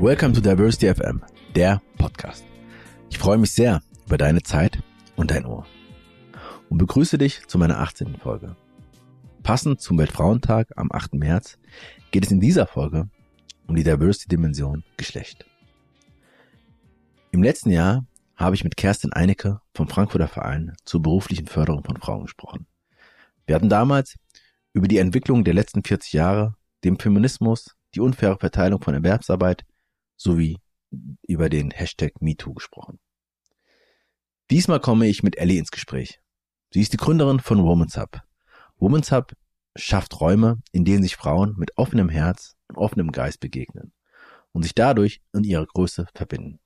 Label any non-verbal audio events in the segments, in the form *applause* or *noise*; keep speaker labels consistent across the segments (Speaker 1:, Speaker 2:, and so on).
Speaker 1: Welcome to Diversity FM, der Podcast. Ich freue mich sehr über deine Zeit und dein Ohr und begrüße dich zu meiner 18. Folge. Passend zum Weltfrauentag am 8. März geht es in dieser Folge um die Diversity-Dimension Geschlecht. Im letzten Jahr habe ich mit Kerstin Einecke vom Frankfurter Verein zur beruflichen Förderung von Frauen gesprochen. Wir hatten damals über die Entwicklung der letzten 40 Jahre, dem Feminismus, die unfaire Verteilung von Erwerbsarbeit sowie über den Hashtag MeToo gesprochen. Diesmal komme ich mit Ellie ins Gespräch. Sie ist die Gründerin von Women's Hub. Women's Hub schafft Räume, in denen sich Frauen mit offenem Herz und offenem Geist begegnen und sich dadurch in ihrer Größe verbinden.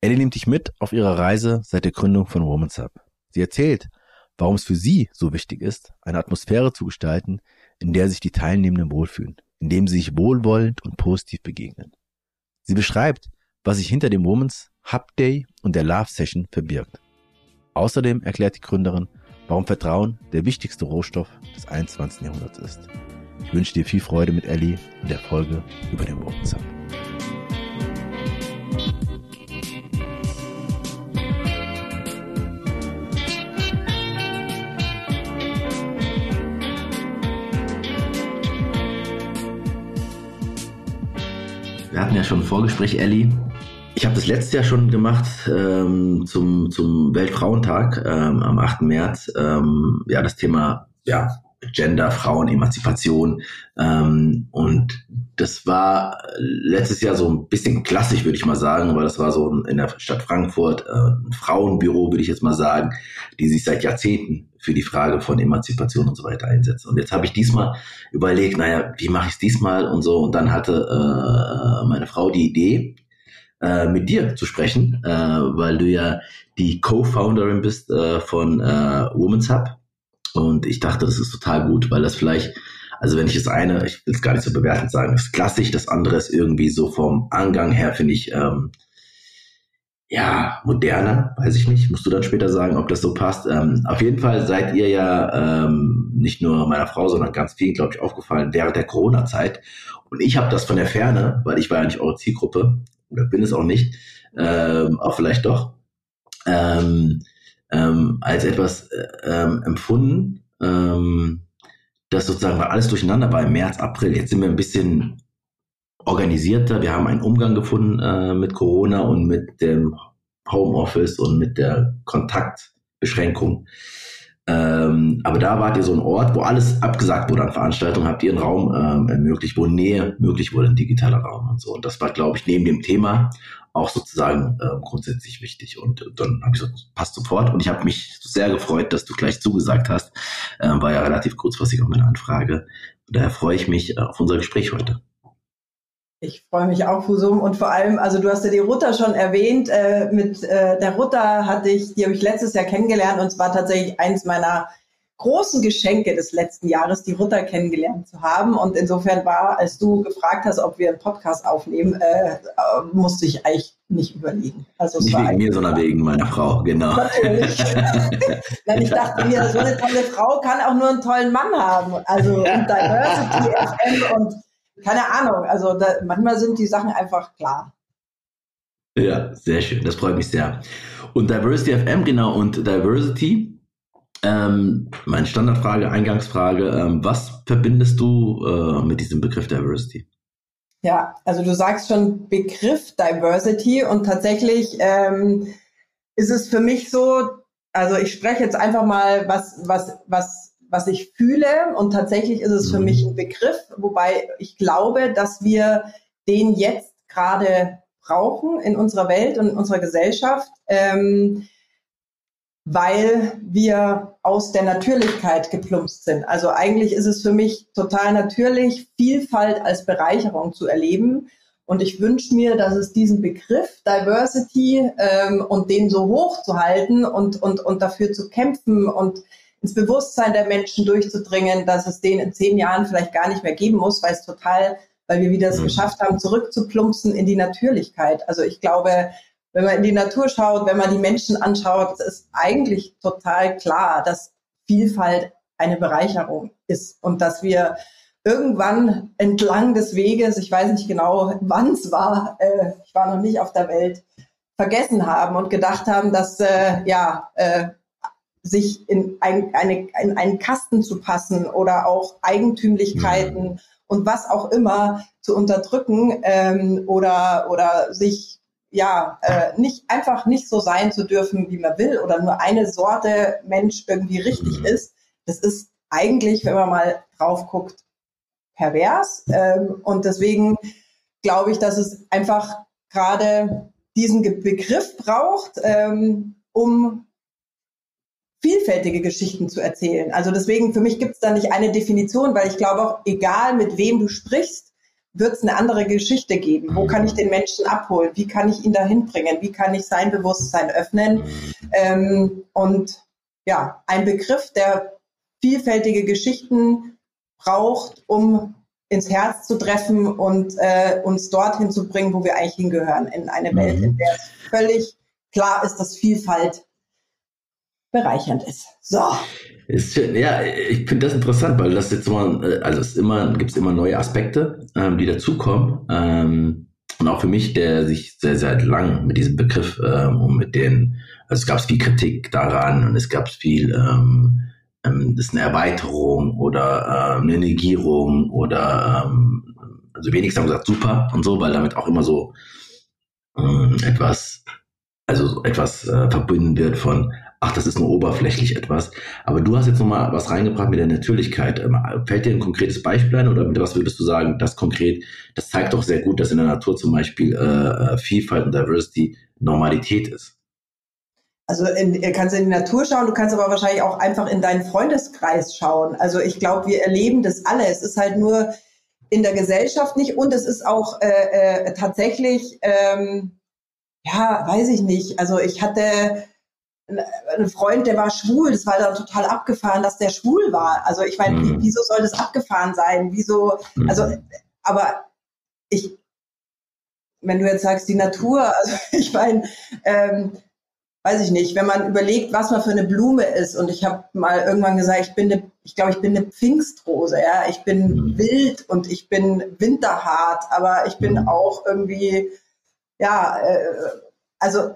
Speaker 1: Ellie nimmt dich mit auf ihrer Reise seit der Gründung von Women's Hub. Sie erzählt, warum es für sie so wichtig ist, eine Atmosphäre zu gestalten, in der sich die Teilnehmenden wohlfühlen, in dem sie sich wohlwollend und positiv begegnen. Sie beschreibt, was sich hinter dem Women's Hub Day und der Love Session verbirgt. Außerdem erklärt die Gründerin, warum Vertrauen der wichtigste Rohstoff des 21. Jahrhunderts ist. Ich wünsche dir viel Freude mit Ellie und der Folge über den Women's Hub. Wir hatten ja schon ein Vorgespräch, Ellie. Ich habe das letztes Jahr schon gemacht ähm, zum, zum Weltfrauentag ähm, am 8. März. Ähm, ja, das Thema ja, Gender, Frauen, Emanzipation. Ähm, und das war letztes Jahr so ein bisschen klassisch, würde ich mal sagen, weil das war so in der Stadt Frankfurt äh, ein Frauenbüro, würde ich jetzt mal sagen, die sich seit Jahrzehnten für die Frage von Emanzipation und so weiter einsetzen. Und jetzt habe ich diesmal überlegt, naja, wie mache ich es diesmal und so. Und dann hatte äh, meine Frau die Idee, äh, mit dir zu sprechen, äh, weil du ja die Co-Founderin bist äh, von äh, Women's Hub. Und ich dachte, das ist total gut, weil das vielleicht, also wenn ich das eine, ich will es gar nicht so bewertend sagen, ist klassisch, das andere ist irgendwie so vom Angang her, finde ich, ähm, ja, moderner, weiß ich nicht, musst du dann später sagen, ob das so passt. Ähm, auf jeden Fall seid ihr ja ähm, nicht nur meiner Frau, sondern ganz vielen, glaube ich, aufgefallen während der Corona-Zeit. Und ich habe das von der Ferne, weil ich war ja nicht eure Zielgruppe, oder bin es auch nicht, ähm, auch vielleicht doch, ähm, ähm, als etwas äh, ähm, empfunden, ähm, das sozusagen war alles durcheinander war im März, April. Jetzt sind wir ein bisschen organisierter. Wir haben einen Umgang gefunden äh, mit Corona und mit dem Homeoffice und mit der Kontaktbeschränkung. Ähm, aber da wart ihr so ein Ort, wo alles abgesagt wurde an Veranstaltungen, habt ihr einen Raum ähm, ermöglicht, wo Nähe möglich wurde, ein digitaler Raum und so. Und das war, glaube ich, neben dem Thema auch sozusagen äh, grundsätzlich wichtig. Und dann habe ich so, passt sofort. Und ich habe mich sehr gefreut, dass du gleich zugesagt hast. Ähm, war ja relativ kurzfristig auch meine Anfrage. Und daher freue ich mich äh, auf unser Gespräch heute.
Speaker 2: Ich freue mich auch, Fusum. Und vor allem, also du hast ja die Rutter schon erwähnt. Äh, mit äh, der Rutter hatte ich, die habe ich letztes Jahr kennengelernt und zwar tatsächlich eins meiner großen Geschenke des letzten Jahres, die Rutter kennengelernt zu haben. Und insofern war, als du gefragt hast, ob wir einen Podcast aufnehmen, äh, musste ich eigentlich nicht überlegen.
Speaker 1: Also nicht wegen mir, sondern wegen meiner Frau, genau. Natürlich. *laughs*
Speaker 2: Nein, ich dachte mir, so eine tolle Frau kann auch nur einen tollen Mann haben. Also und Diversity FM und keine Ahnung. Also da, manchmal sind die Sachen einfach klar.
Speaker 1: Ja, sehr schön. Das freut mich sehr. Und Diversity FM, genau, und Diversity. Ähm, meine Standardfrage, Eingangsfrage, ähm, was verbindest du äh, mit diesem Begriff Diversity?
Speaker 2: Ja, also du sagst schon Begriff Diversity und tatsächlich ähm, ist es für mich so, also ich spreche jetzt einfach mal, was, was, was was ich fühle. Und tatsächlich ist es für mhm. mich ein Begriff, wobei ich glaube, dass wir den jetzt gerade brauchen in unserer Welt und in unserer Gesellschaft, ähm, weil wir aus der Natürlichkeit geplumpst sind. Also eigentlich ist es für mich total natürlich, Vielfalt als Bereicherung zu erleben. Und ich wünsche mir, dass es diesen Begriff Diversity ähm, und den so hoch zu halten und, und, und dafür zu kämpfen und ins Bewusstsein der Menschen durchzudringen, dass es den in zehn Jahren vielleicht gar nicht mehr geben muss, weil es total, weil wir wieder es mhm. geschafft haben, zurückzuplumpsen in die Natürlichkeit. Also ich glaube, wenn man in die Natur schaut, wenn man die Menschen anschaut, ist eigentlich total klar, dass Vielfalt eine Bereicherung ist und dass wir irgendwann entlang des Weges, ich weiß nicht genau, wann es war, äh, ich war noch nicht auf der Welt, vergessen haben und gedacht haben, dass äh, ja äh, sich in, ein, eine, in einen Kasten zu passen oder auch Eigentümlichkeiten mhm. und was auch immer zu unterdrücken ähm, oder oder sich ja äh, nicht einfach nicht so sein zu dürfen, wie man will oder nur eine Sorte Mensch irgendwie richtig mhm. ist. Das ist eigentlich, wenn man mal drauf guckt, pervers. Ähm, und deswegen glaube ich, dass es einfach gerade diesen Begriff braucht, ähm, um vielfältige Geschichten zu erzählen. Also deswegen, für mich gibt es da nicht eine Definition, weil ich glaube auch, egal mit wem du sprichst, wird es eine andere Geschichte geben. Wo kann ich den Menschen abholen? Wie kann ich ihn dahin bringen? Wie kann ich sein Bewusstsein öffnen? Ähm, und ja, ein Begriff, der vielfältige Geschichten braucht, um ins Herz zu treffen und äh, uns dorthin zu bringen, wo wir eigentlich hingehören, in eine Welt, in mhm. der es völlig klar ist, dass Vielfalt bereichernd ist. So.
Speaker 1: Ist, ja, ich finde das interessant, weil das jetzt immer, äh, also es immer, gibt immer neue Aspekte, ähm, die dazukommen. Ähm, und auch für mich, der sich sehr, sehr lang mit diesem Begriff ähm, und mit den, also es gab viel Kritik daran und es gab viel, ähm, ähm, das ist eine Erweiterung oder äh, eine Negierung oder ähm, also wenigstens haben gesagt super und so, weil damit auch immer so ähm, etwas, also etwas äh, verbunden wird von ach, das ist nur oberflächlich etwas. Aber du hast jetzt nochmal was reingebracht mit der Natürlichkeit. Ähm, fällt dir ein konkretes Beispiel ein oder mit was würdest du sagen, das konkret, das zeigt doch sehr gut, dass in der Natur zum Beispiel äh, äh Vielfalt und Diversity Normalität ist.
Speaker 2: Also in, kannst in die Natur schauen, du kannst aber wahrscheinlich auch einfach in deinen Freundeskreis schauen. Also ich glaube, wir erleben das alle. Es ist halt nur in der Gesellschaft nicht und es ist auch äh, äh, tatsächlich, ähm, ja, weiß ich nicht. Also ich hatte ein Freund, der war schwul, das war dann total abgefahren, dass der schwul war. Also ich meine, mhm. wieso soll das abgefahren sein? Wieso, mhm. also, aber ich, wenn du jetzt sagst, die Natur, *laughs* also ich meine, ähm, weiß ich nicht, wenn man überlegt, was man für eine Blume ist, und ich habe mal irgendwann gesagt, ich bin eine, ich glaube, ich bin eine Pfingstrose, ja, ich bin mhm. wild und ich bin winterhart, aber ich bin mhm. auch irgendwie, ja, äh, also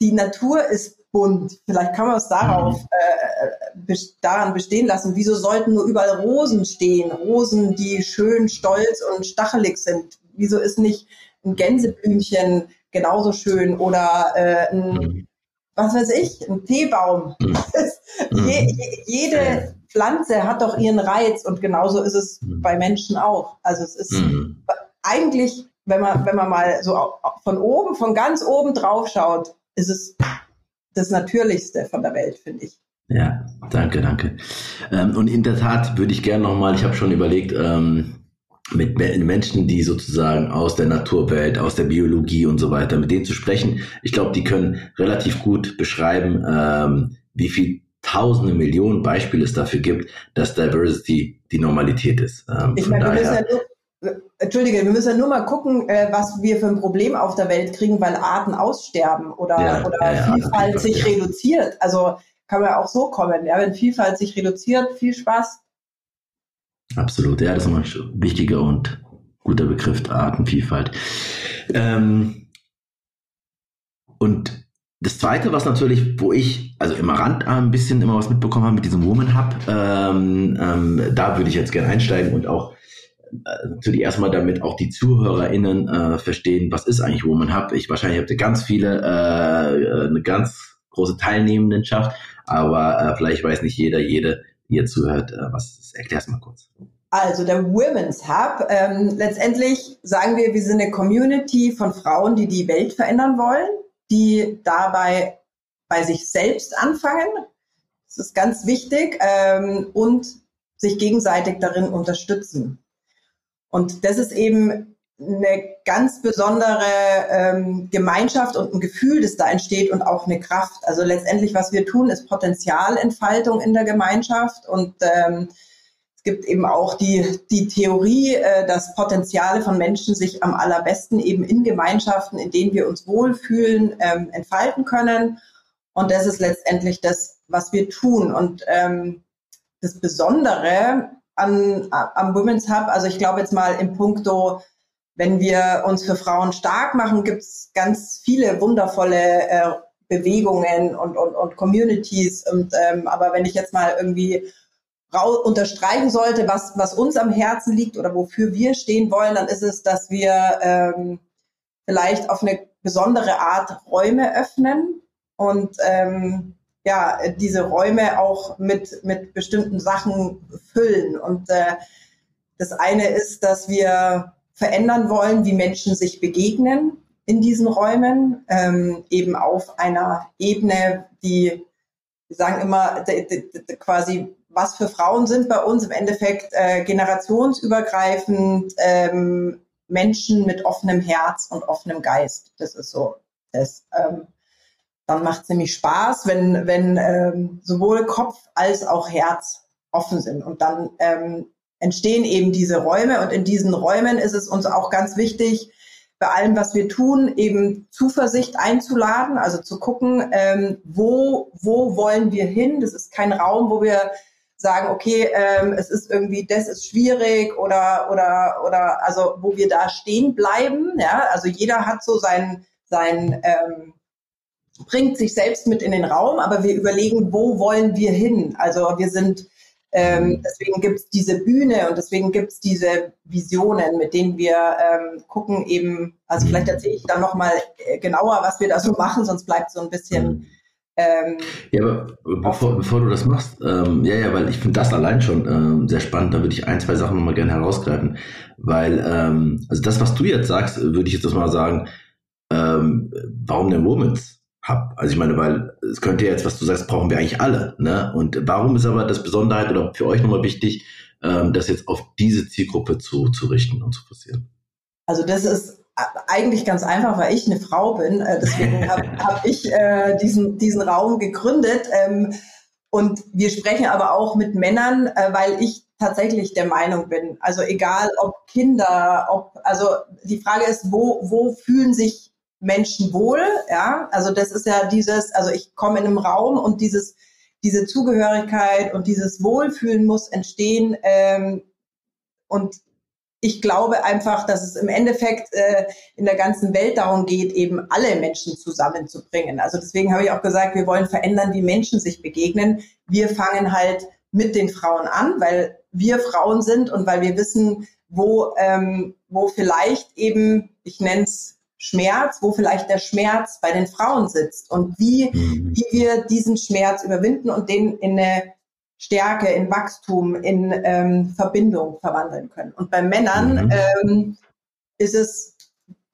Speaker 2: die Natur ist bunt. Vielleicht kann man es darauf mhm. äh, daran bestehen lassen. Wieso sollten nur überall Rosen stehen? Rosen, die schön stolz und stachelig sind. Wieso ist nicht ein Gänseblümchen genauso schön oder äh, ein, mhm. was weiß ich, ein Teebaum? Mhm. *laughs* Je, je, jede Pflanze hat doch ihren Reiz und genauso ist es bei Menschen auch. Also es ist eigentlich, wenn man, wenn man mal so von oben, von ganz oben drauf schaut, ist es das Natürlichste von der Welt, finde ich.
Speaker 1: Ja, danke, danke. Ähm, und in der Tat würde ich gerne nochmal, ich habe schon überlegt, ähm, mit Menschen, die sozusagen aus der Naturwelt, aus der Biologie und so weiter, mit denen zu sprechen. Ich glaube, die können relativ gut beschreiben, ähm, wie viel tausende Millionen Beispiele es dafür gibt, dass Diversity die Normalität ist.
Speaker 2: Ähm, ich meine, wir müssen ja nur Entschuldige, wir müssen ja nur mal gucken, äh, was wir für ein Problem auf der Welt kriegen, weil Arten aussterben oder, ja, oder ja, Vielfalt ja, sich reduziert. Also kann man auch so kommen. Ja, wenn Vielfalt sich reduziert, viel Spaß.
Speaker 1: Absolut, ja, das ist ein wichtiger und guter Begriff, Artenvielfalt. Ähm, und das Zweite, was natürlich, wo ich, also im Rand ein bisschen immer was mitbekommen habe mit diesem Woman Hub, ähm, ähm, da würde ich jetzt gerne einsteigen und auch natürlich erstmal damit auch die ZuhörerInnen äh, verstehen, was ist eigentlich Woman Hub. Ich wahrscheinlich habt ihr ganz viele, äh, eine ganz große Teilnehmendenschaft, aber äh, vielleicht weiß nicht jeder, jede, die ihr zuhört, äh, was ist. Erklär's mal kurz.
Speaker 2: Also der Women's Hub, ähm, letztendlich sagen wir, wir sind eine Community von Frauen, die die Welt verändern wollen, die dabei bei sich selbst anfangen. Das ist ganz wichtig ähm, und sich gegenseitig darin unterstützen. Und das ist eben eine ganz besondere ähm, Gemeinschaft und ein Gefühl, das da entsteht und auch eine Kraft. Also letztendlich, was wir tun, ist Potenzialentfaltung in der Gemeinschaft und ähm, es gibt eben auch die, die Theorie, äh, dass Potenziale von Menschen sich am allerbesten eben in Gemeinschaften, in denen wir uns wohlfühlen, ähm, entfalten können. Und das ist letztendlich das, was wir tun. Und ähm, das Besondere an, am Women's Hub. Also ich glaube jetzt mal im Punkto, wenn wir uns für Frauen stark machen, gibt es ganz viele wundervolle äh, Bewegungen und, und, und Communities. Und ähm, aber wenn ich jetzt mal irgendwie unterstreichen sollte, was, was uns am Herzen liegt oder wofür wir stehen wollen, dann ist es, dass wir ähm, vielleicht auf eine besondere Art Räume öffnen und ähm, ja, diese Räume auch mit, mit bestimmten Sachen füllen. Und äh, das eine ist, dass wir verändern wollen, wie Menschen sich begegnen in diesen Räumen, ähm, eben auf einer Ebene, die, wir sagen immer, quasi, was für Frauen sind bei uns im Endeffekt äh, generationsübergreifend ähm, Menschen mit offenem Herz und offenem Geist. Das ist so das. Ähm, dann macht es nämlich Spaß, wenn, wenn ähm, sowohl Kopf als auch Herz offen sind. Und dann ähm, entstehen eben diese Räume. Und in diesen Räumen ist es uns auch ganz wichtig, bei allem, was wir tun, eben Zuversicht einzuladen, also zu gucken, ähm, wo, wo wollen wir hin. Das ist kein Raum, wo wir sagen, okay, ähm, es ist irgendwie, das ist schwierig oder, oder, oder, also wo wir da stehen bleiben. Ja, also jeder hat so sein, sein ähm, bringt sich selbst mit in den Raum, aber wir überlegen, wo wollen wir hin? Also wir sind, ähm, deswegen gibt es diese Bühne und deswegen gibt es diese Visionen, mit denen wir ähm, gucken eben, also vielleicht erzähle ich dann nochmal äh, genauer, was wir da so *laughs* machen, sonst bleibt so ein bisschen...
Speaker 1: Ähm, ja, aber bevor, bevor du das machst, ähm, ja, ja, weil ich finde das allein schon ähm, sehr spannend, da würde ich ein, zwei Sachen nochmal gerne herausgreifen, weil, ähm, also das, was du jetzt sagst, würde ich jetzt mal sagen, ähm, warum der Moments? Habe. Also ich meine, weil es könnte ja jetzt, was du sagst, brauchen wir eigentlich alle. Ne? Und warum ist aber das Besonderheit oder für euch nochmal wichtig, ähm, das jetzt auf diese Zielgruppe zu, zu richten und zu forcieren?
Speaker 2: Also das ist eigentlich ganz einfach, weil ich eine Frau bin. Äh, deswegen habe *laughs* hab ich äh, diesen, diesen Raum gegründet. Ähm, und wir sprechen aber auch mit Männern, äh, weil ich tatsächlich der Meinung bin. Also egal ob Kinder, ob, also die Frage ist, wo, wo fühlen sich Menschen wohl, ja, also das ist ja dieses, also ich komme in einem Raum und dieses, diese Zugehörigkeit und dieses Wohlfühlen muss entstehen ähm, und ich glaube einfach, dass es im Endeffekt äh, in der ganzen Welt darum geht, eben alle Menschen zusammenzubringen. Also deswegen habe ich auch gesagt, wir wollen verändern, wie Menschen sich begegnen. Wir fangen halt mit den Frauen an, weil wir Frauen sind und weil wir wissen, wo, ähm, wo vielleicht eben, ich nenne es Schmerz, wo vielleicht der Schmerz bei den Frauen sitzt und wie, mhm. wie wir diesen Schmerz überwinden und den in eine Stärke, in Wachstum, in ähm, Verbindung verwandeln können. Und bei Männern mhm. ähm, ist es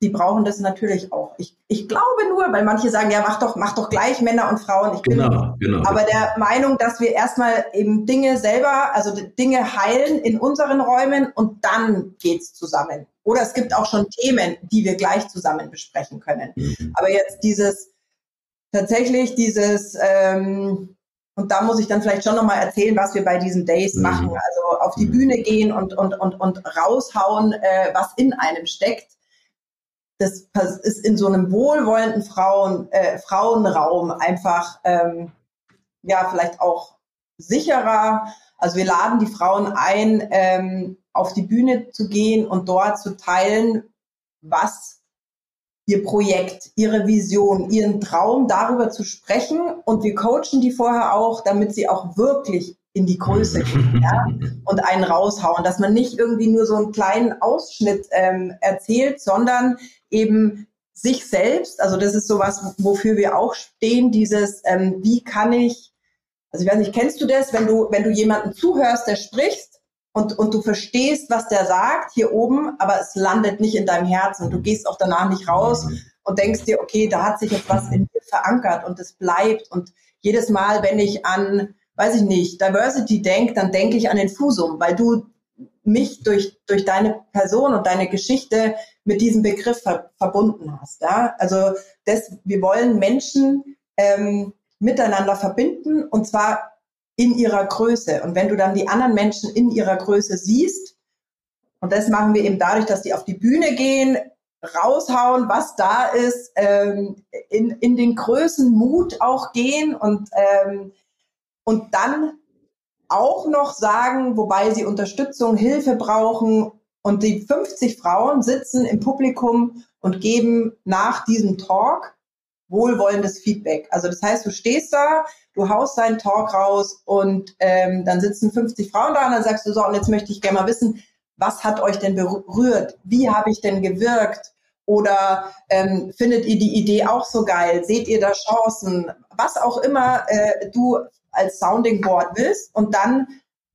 Speaker 2: die brauchen das natürlich auch. Ich, ich glaube nur, weil manche sagen, ja, mach doch, mach doch gleich Männer und Frauen. Ich bin genau, genau. aber der Meinung, dass wir erstmal eben Dinge selber, also Dinge heilen in unseren Räumen und dann geht's zusammen. Oder es gibt auch schon Themen, die wir gleich zusammen besprechen können. Mhm. Aber jetzt dieses, tatsächlich dieses, ähm, und da muss ich dann vielleicht schon nochmal erzählen, was wir bei diesen Days mhm. machen. Also auf die mhm. Bühne gehen und, und, und, und raushauen, äh, was in einem steckt das ist in so einem wohlwollenden Frauen, äh, Frauenraum einfach ähm, ja vielleicht auch sicherer. Also wir laden die Frauen ein, ähm, auf die Bühne zu gehen und dort zu teilen, was ihr Projekt, ihre Vision, ihren Traum darüber zu sprechen. Und wir coachen die vorher auch, damit sie auch wirklich in die Größe gehen ja? und einen raushauen, dass man nicht irgendwie nur so einen kleinen Ausschnitt ähm, erzählt, sondern eben sich selbst, also das ist sowas, wofür wir auch stehen, dieses, ähm, wie kann ich, also ich weiß nicht, kennst du das, wenn du, wenn du jemanden zuhörst, der spricht und, und du verstehst, was der sagt hier oben, aber es landet nicht in deinem Herzen und du gehst auch danach nicht raus und denkst dir, okay, da hat sich jetzt was in dir verankert und es bleibt und jedes Mal, wenn ich an, weiß ich nicht, Diversity denke, dann denke ich an den Fusum, weil du mich durch, durch deine Person und deine Geschichte mit diesem Begriff ver verbunden hast. Ja? Also das, wir wollen Menschen ähm, miteinander verbinden und zwar in ihrer Größe. Und wenn du dann die anderen Menschen in ihrer Größe siehst, und das machen wir eben dadurch, dass die auf die Bühne gehen, raushauen, was da ist, ähm, in, in den Größen Mut auch gehen und, ähm, und dann auch noch sagen, wobei sie Unterstützung, Hilfe brauchen. Und die 50 Frauen sitzen im Publikum und geben nach diesem Talk wohlwollendes Feedback. Also das heißt, du stehst da, du haust deinen Talk raus und ähm, dann sitzen 50 Frauen da und dann sagst du so, und jetzt möchte ich gerne mal wissen, was hat euch denn berührt? Wie habe ich denn gewirkt? Oder ähm, findet ihr die Idee auch so geil? Seht ihr da Chancen? Was auch immer äh, du als Sounding Board willst. Und dann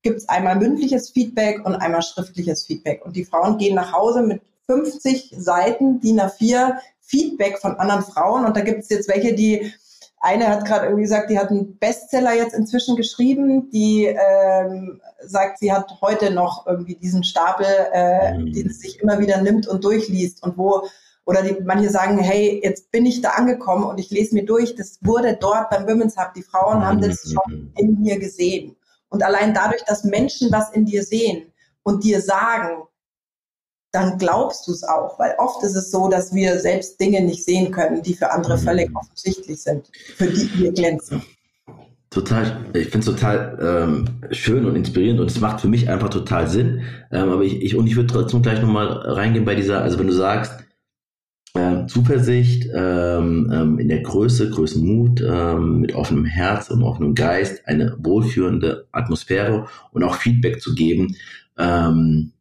Speaker 2: gibt es einmal mündliches Feedback und einmal schriftliches Feedback. Und die Frauen gehen nach Hause mit 50 Seiten DIN A4 Feedback von anderen Frauen. Und da gibt es jetzt welche, die eine hat gerade irgendwie gesagt, die hat einen Bestseller jetzt inzwischen geschrieben, die ähm, sagt, sie hat heute noch irgendwie diesen Stapel, äh, mhm. den sie sich immer wieder nimmt und durchliest und wo oder die, manche sagen, hey, jetzt bin ich da angekommen und ich lese mir durch, das wurde dort beim Women's Hub, die Frauen haben das mhm. schon in mir gesehen. Und allein dadurch, dass Menschen was in dir sehen und dir sagen, dann glaubst du es auch, weil oft ist es so, dass wir selbst Dinge nicht sehen können, die für andere mhm. völlig offensichtlich sind, für die wir glänzen.
Speaker 1: Total, ich finde es total ähm, schön und inspirierend und es macht für mich einfach total Sinn. Ähm, aber ich, ich und ich würde trotzdem gleich nochmal reingehen bei dieser, also wenn du sagst, äh, Zuversicht ähm, ähm, in der Größe, Größenmut, ähm, mit offenem Herz und offenem Geist, eine wohlführende Atmosphäre und auch Feedback zu geben. Ähm,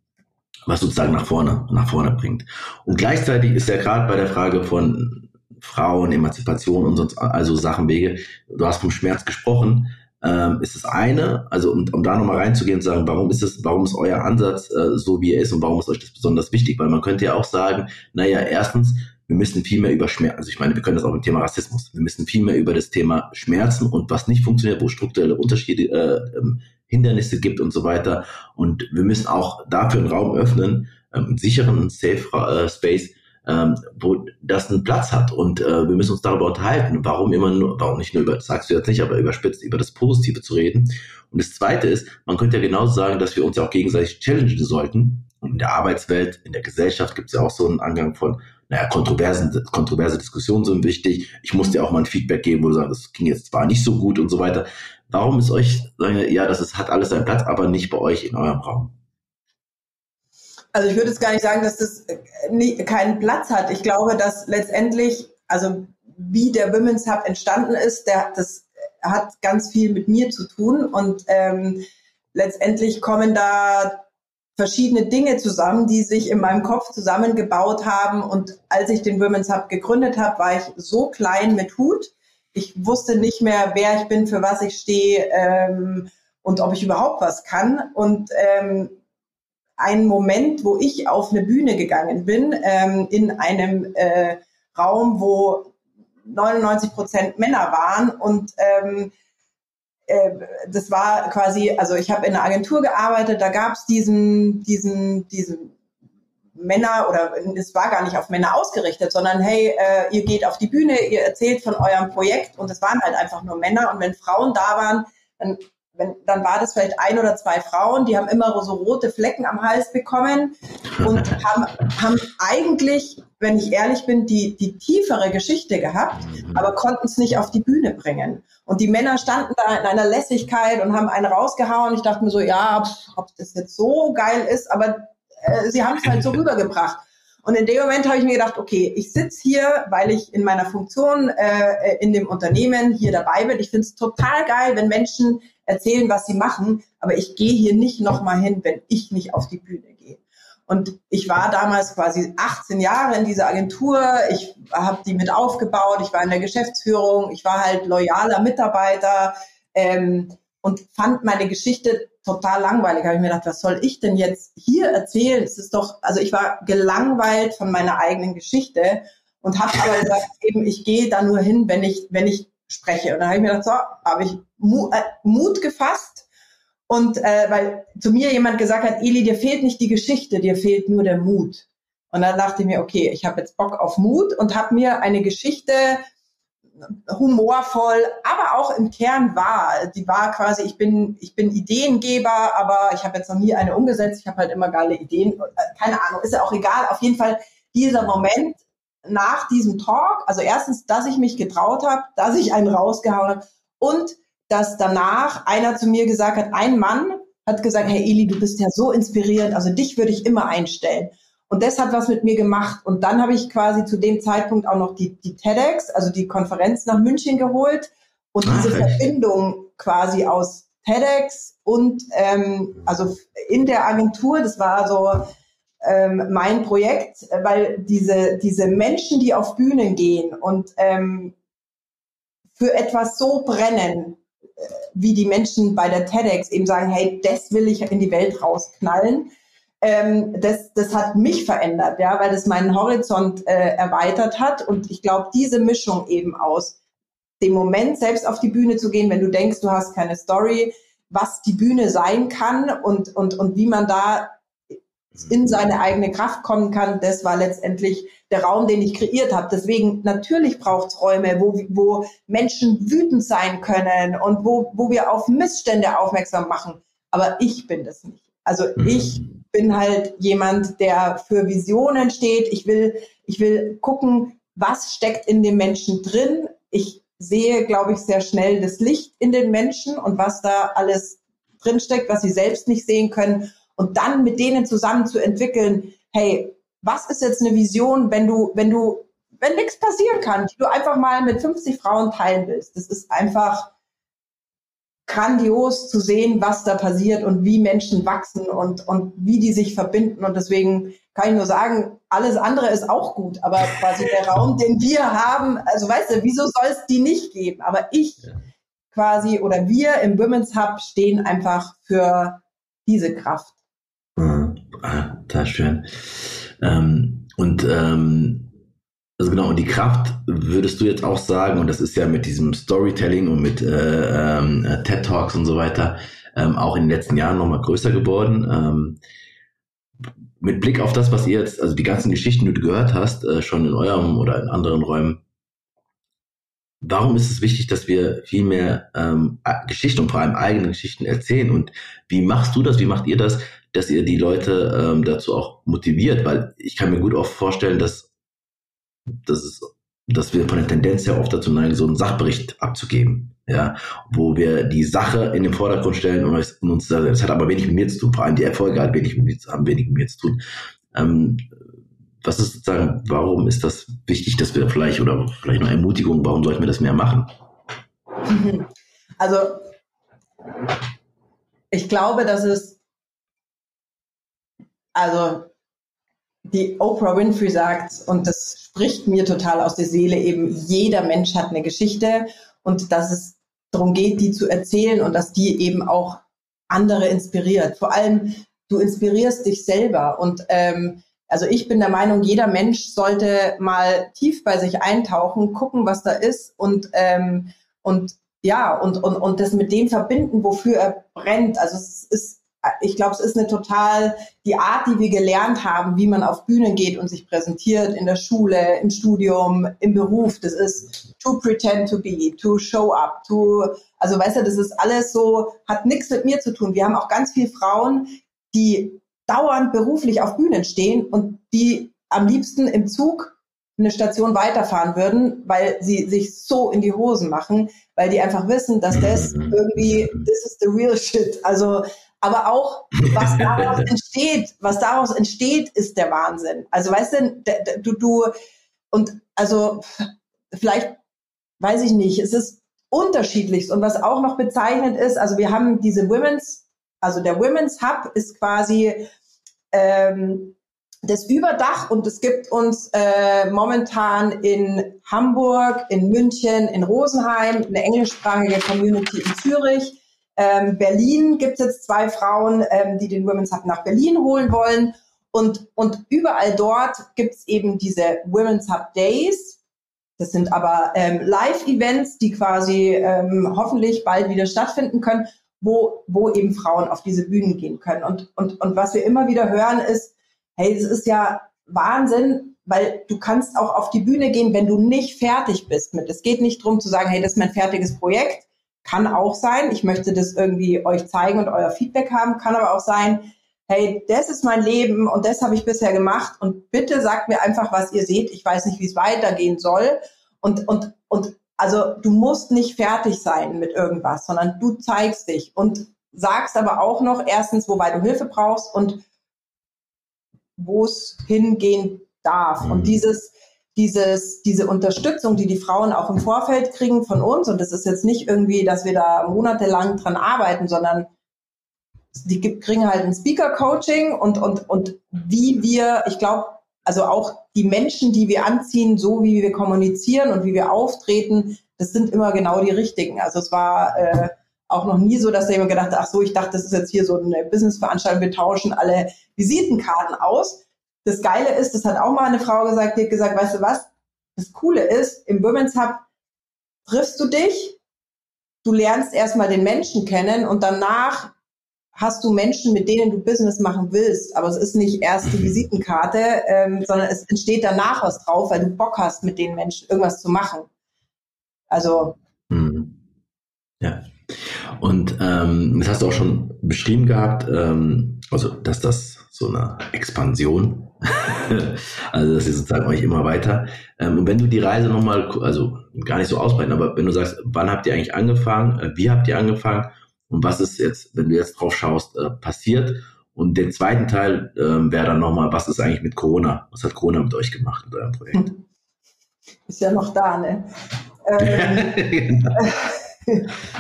Speaker 1: was sozusagen nach vorne, nach vorne bringt. Und gleichzeitig ist ja gerade bei der Frage von Frauen, Emanzipation und sonst, also Sachen, Wege, du hast vom Schmerz gesprochen, ähm, ist das eine, also um, um da nochmal reinzugehen und zu sagen, warum ist es, warum ist euer Ansatz äh, so, wie er ist und warum ist euch das besonders wichtig? Weil man könnte ja auch sagen, naja, erstens, wir müssen viel mehr über Schmerz, also ich meine, wir können das auch im Thema Rassismus, wir müssen viel mehr über das Thema Schmerzen und was nicht funktioniert, wo strukturelle Unterschiede, äh, ähm, Hindernisse gibt und so weiter. Und wir müssen auch dafür einen Raum öffnen, ähm, einen sicheren, safe äh, Space, ähm, wo das einen Platz hat. Und äh, wir müssen uns darüber unterhalten, warum immer nur, warum nicht nur über, sagst du jetzt nicht, aber überspitzt über das Positive zu reden. Und das Zweite ist, man könnte ja genauso sagen, dass wir uns ja auch gegenseitig challengen sollten. Und in der Arbeitswelt, in der Gesellschaft gibt es ja auch so einen Angang von, naja, kontroversen, kontroverse Diskussionen sind wichtig. Ich muss dir auch mal ein Feedback geben, wo du sagst, das ging jetzt zwar nicht so gut und so weiter. Warum ist euch, ja, das ist, hat alles seinen Platz, aber nicht bei euch in eurem Raum?
Speaker 2: Also ich würde jetzt gar nicht sagen, dass das äh, nie, keinen Platz hat. Ich glaube, dass letztendlich, also wie der Women's Hub entstanden ist, der, das hat ganz viel mit mir zu tun und ähm, letztendlich kommen da verschiedene Dinge zusammen, die sich in meinem Kopf zusammengebaut haben. Und als ich den Women's Hub gegründet habe, war ich so klein mit Hut. Ich wusste nicht mehr, wer ich bin, für was ich stehe ähm, und ob ich überhaupt was kann. Und ähm, ein Moment, wo ich auf eine Bühne gegangen bin, ähm, in einem äh, Raum, wo 99 Prozent Männer waren und ähm, äh, das war quasi, also ich habe in einer Agentur gearbeitet, da gab es diesen, diesen, diesen Männer oder es war gar nicht auf Männer ausgerichtet, sondern hey, äh, ihr geht auf die Bühne, ihr erzählt von eurem Projekt und es waren halt einfach nur Männer und wenn Frauen da waren, dann wenn, dann war das vielleicht ein oder zwei Frauen, die haben immer so rote Flecken am Hals bekommen und *laughs* haben, haben eigentlich, wenn ich ehrlich bin, die, die tiefere Geschichte gehabt, mhm. aber konnten es nicht auf die Bühne bringen. Und die Männer standen da in einer Lässigkeit und haben einen rausgehauen. Ich dachte mir so, ja, ob das jetzt so geil ist, aber äh, sie haben es halt so *laughs* rübergebracht. Und in dem Moment habe ich mir gedacht, okay, ich sitze hier, weil ich in meiner Funktion äh, in dem Unternehmen hier dabei bin. Ich finde es total geil, wenn Menschen erzählen, was sie machen, aber ich gehe hier nicht nochmal hin, wenn ich nicht auf die Bühne gehe. Und ich war damals quasi 18 Jahre in dieser Agentur. Ich habe die mit aufgebaut. Ich war in der Geschäftsführung. Ich war halt loyaler Mitarbeiter ähm, und fand meine Geschichte total langweilig. Habe ich mir gedacht, was soll ich denn jetzt hier erzählen? Es ist doch, also ich war gelangweilt von meiner eigenen Geschichte und habe aber gesagt, eben ich gehe da nur hin, wenn ich wenn ich spreche. Und da habe ich mir gedacht, so, habe ich Mut, äh, Mut gefasst. Und äh, weil zu mir jemand gesagt hat, Eli, dir fehlt nicht die Geschichte, dir fehlt nur der Mut. Und dann dachte ich mir, okay, ich habe jetzt Bock auf Mut und habe mir eine Geschichte humorvoll, aber auch im Kern wahr. Die war quasi, ich bin, ich bin Ideengeber, aber ich habe jetzt noch nie eine umgesetzt. Ich habe halt immer geile Ideen. Äh, keine Ahnung, ist ja auch egal. Auf jeden Fall dieser Moment, nach diesem Talk, also erstens, dass ich mich getraut habe, dass ich einen rausgehauen habe und dass danach einer zu mir gesagt hat, ein Mann hat gesagt, hey Eli, du bist ja so inspirierend, also dich würde ich immer einstellen. Und das hat was mit mir gemacht. Und dann habe ich quasi zu dem Zeitpunkt auch noch die, die TEDx, also die Konferenz nach München geholt und Ach, diese echt? Verbindung quasi aus TEDx und ähm, also in der Agentur, das war so ähm, mein Projekt, weil diese, diese Menschen, die auf Bühnen gehen und ähm, für etwas so brennen, äh, wie die Menschen bei der TEDx eben sagen, hey, das will ich in die Welt rausknallen. Ähm, das, das hat mich verändert, ja, weil das meinen Horizont äh, erweitert hat. Und ich glaube, diese Mischung eben aus dem Moment selbst auf die Bühne zu gehen, wenn du denkst, du hast keine Story, was die Bühne sein kann und, und, und wie man da in seine eigene Kraft kommen kann, das war letztendlich der Raum, den ich kreiert habe. Deswegen natürlich braucht es Räume, wo, wo Menschen wütend sein können und wo, wo wir auf Missstände aufmerksam machen. Aber ich bin das nicht. Also mhm. ich bin halt jemand, der für Visionen steht. Ich will, ich will gucken, was steckt in den Menschen drin. Ich sehe, glaube ich, sehr schnell das Licht in den Menschen und was da alles drinsteckt, was sie selbst nicht sehen können und dann mit denen zusammen zu entwickeln, hey, was ist jetzt eine Vision, wenn du, wenn du, wenn nichts passieren kann, die du einfach mal mit 50 Frauen teilen willst. Das ist einfach grandios zu sehen, was da passiert und wie Menschen wachsen und, und wie die sich verbinden. Und deswegen kann ich nur sagen, alles andere ist auch gut, aber quasi der *laughs* Raum, den wir haben, also weißt du, wieso soll es die nicht geben? Aber ich ja. quasi oder wir im Women's Hub stehen einfach für diese Kraft.
Speaker 1: Ah, das ist schön. Ähm, und ähm, also genau, und die Kraft würdest du jetzt auch sagen, und das ist ja mit diesem Storytelling und mit äh, äh, TED Talks und so weiter ähm, auch in den letzten Jahren nochmal größer geworden. Ähm, mit Blick auf das, was ihr jetzt, also die ganzen Geschichten, die du gehört hast, äh, schon in eurem oder in anderen Räumen, warum ist es wichtig, dass wir viel mehr ähm, Geschichten und vor allem eigene Geschichten erzählen? Und wie machst du das? Wie macht ihr das, dass ihr die Leute ähm, dazu auch motiviert, weil ich kann mir gut auch vorstellen, dass, dass, es, dass wir von der Tendenz her oft dazu neigen, so einen Sachbericht abzugeben, ja, wo wir die Sache in den Vordergrund stellen und uns, sagen, es hat aber wenig mit mir zu tun, vor allem die Erfolge hat wenig mit mir, haben wenig mit mir zu tun. Ähm, was ist sozusagen, warum ist das wichtig, dass wir vielleicht, oder vielleicht eine Ermutigung, warum sollten wir das mehr machen? *laughs*
Speaker 2: Also, ich glaube, dass es also die Oprah Winfrey sagt, und das spricht mir total aus der Seele, eben jeder Mensch hat eine Geschichte und dass es darum geht, die zu erzählen und dass die eben auch andere inspiriert. Vor allem, du inspirierst dich selber. Und ähm, also ich bin der Meinung, jeder Mensch sollte mal tief bei sich eintauchen, gucken, was da ist und, ähm, und ja, und, und, und das mit dem verbinden, wofür er brennt. Also es ist ich glaube, es ist eine total die Art, die wir gelernt haben, wie man auf Bühnen geht und sich präsentiert in der Schule, im Studium, im Beruf. Das ist to pretend to be, to show up, to, also weißt du, das ist alles so, hat nichts mit mir zu tun. Wir haben auch ganz viele Frauen, die dauernd beruflich auf Bühnen stehen und die am liebsten im Zug eine Station weiterfahren würden, weil sie sich so in die Hosen machen, weil die einfach wissen, dass das *laughs* irgendwie, this is the real shit. Also aber auch, was *laughs* daraus entsteht, was daraus entsteht, ist der Wahnsinn. Also weißt du, du, du, und also vielleicht, weiß ich nicht, es ist unterschiedlich. Und was auch noch bezeichnend ist, also wir haben diese Women's, also der Women's Hub ist quasi ähm, das Überdach und es gibt uns äh, momentan in Hamburg, in München, in Rosenheim eine englischsprachige Community in Zürich ähm, Berlin gibt es jetzt zwei Frauen, ähm, die den Women's Hub nach Berlin holen wollen. Und, und überall dort gibt es eben diese Women's Hub Days. Das sind aber ähm, Live-Events, die quasi ähm, hoffentlich bald wieder stattfinden können, wo, wo eben Frauen auf diese Bühnen gehen können. Und, und, und was wir immer wieder hören ist, hey, es ist ja Wahnsinn, weil du kannst auch auf die Bühne gehen, wenn du nicht fertig bist mit. Es geht nicht darum zu sagen, hey, das ist mein fertiges Projekt, kann auch sein, ich möchte das irgendwie euch zeigen und euer Feedback haben, kann aber auch sein, hey, das ist mein Leben und das habe ich bisher gemacht und bitte sagt mir einfach, was ihr seht. Ich weiß nicht, wie es weitergehen soll. Und, und, und also du musst nicht fertig sein mit irgendwas, sondern du zeigst dich und sagst aber auch noch erstens, wobei du Hilfe brauchst und wo es hingehen darf. Mhm. Und dieses, dieses, diese Unterstützung, die die Frauen auch im Vorfeld kriegen von uns, und das ist jetzt nicht irgendwie, dass wir da monatelang dran arbeiten, sondern die kriegen halt ein Speaker-Coaching und, und, und wie wir, ich glaube, also auch die Menschen, die wir anziehen, so wie wir kommunizieren und wie wir auftreten, das sind immer genau die richtigen. Also es war äh, auch noch nie so, dass da jemand gedacht hat, ach so, ich dachte, das ist jetzt hier so eine Businessveranstaltung, wir tauschen alle Visitenkarten aus. Das Geile ist, das hat auch mal eine Frau gesagt, die hat gesagt, weißt du was, das Coole ist, im Women's Hub triffst du dich, du lernst erstmal den Menschen kennen und danach hast du Menschen, mit denen du Business machen willst. Aber es ist nicht erst die mhm. Visitenkarte, ähm, sondern es entsteht danach was drauf, weil du Bock hast, mit den Menschen irgendwas zu machen. Also.
Speaker 1: Mhm. Ja. Und ähm, das hast du auch schon beschrieben gehabt, ähm, also dass das so eine Expansion, *laughs* also dass ihr sozusagen euch immer weiter. Ähm, und wenn du die Reise nochmal, also gar nicht so ausbreiten, aber wenn du sagst, wann habt ihr eigentlich angefangen, äh, wie habt ihr angefangen und was ist jetzt, wenn du jetzt drauf schaust, äh, passiert? Und den zweiten Teil äh, wäre dann nochmal, was ist eigentlich mit Corona? Was hat Corona mit euch gemacht, mit eurem Projekt? *laughs*
Speaker 2: Ist ja noch da, ne? *laughs* Ähm, genau.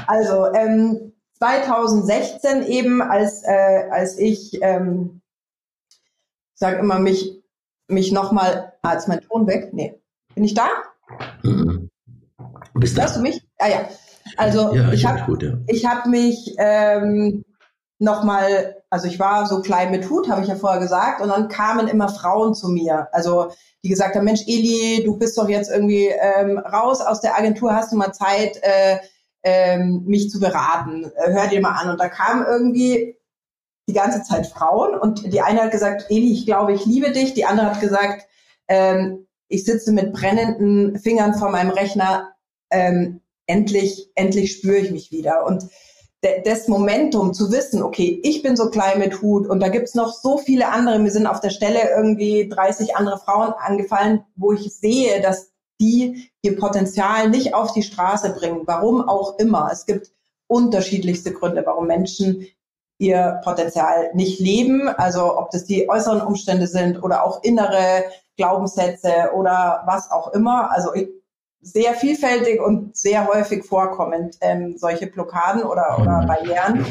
Speaker 2: also ähm, 2016 eben, als, äh, als ich, ähm, sage immer, mich, mich nochmal, ah, ist mein Ton weg? Nee. Bin ich da? Mhm. Bist Hörst du mich? Ah ja. Also ja, ich habe ja. Ich hab mich ähm, nochmal, also ich war so klein mit Hut, habe ich ja vorher gesagt, und dann kamen immer Frauen zu mir. Also die gesagt haben, Mensch, Eli, du bist doch jetzt irgendwie ähm, raus aus der Agentur, hast du mal Zeit, äh, ähm, mich zu beraten? Äh, hör dir mal an. Und da kamen irgendwie die ganze Zeit Frauen und die eine hat gesagt, Eli, ich glaube, ich liebe dich. Die andere hat gesagt, ähm, ich sitze mit brennenden Fingern vor meinem Rechner. Ähm, endlich, endlich spüre ich mich wieder. Und das Momentum zu wissen, okay, ich bin so klein mit Hut und da gibt's noch so viele andere, mir sind auf der Stelle irgendwie 30 andere Frauen angefallen, wo ich sehe, dass die ihr Potenzial nicht auf die Straße bringen, warum auch immer. Es gibt unterschiedlichste Gründe, warum Menschen ihr Potenzial nicht leben, also ob das die äußeren Umstände sind oder auch innere Glaubenssätze oder was auch immer. Also sehr vielfältig und sehr häufig vorkommend, ähm, solche Blockaden oder, oder mhm. Barrieren.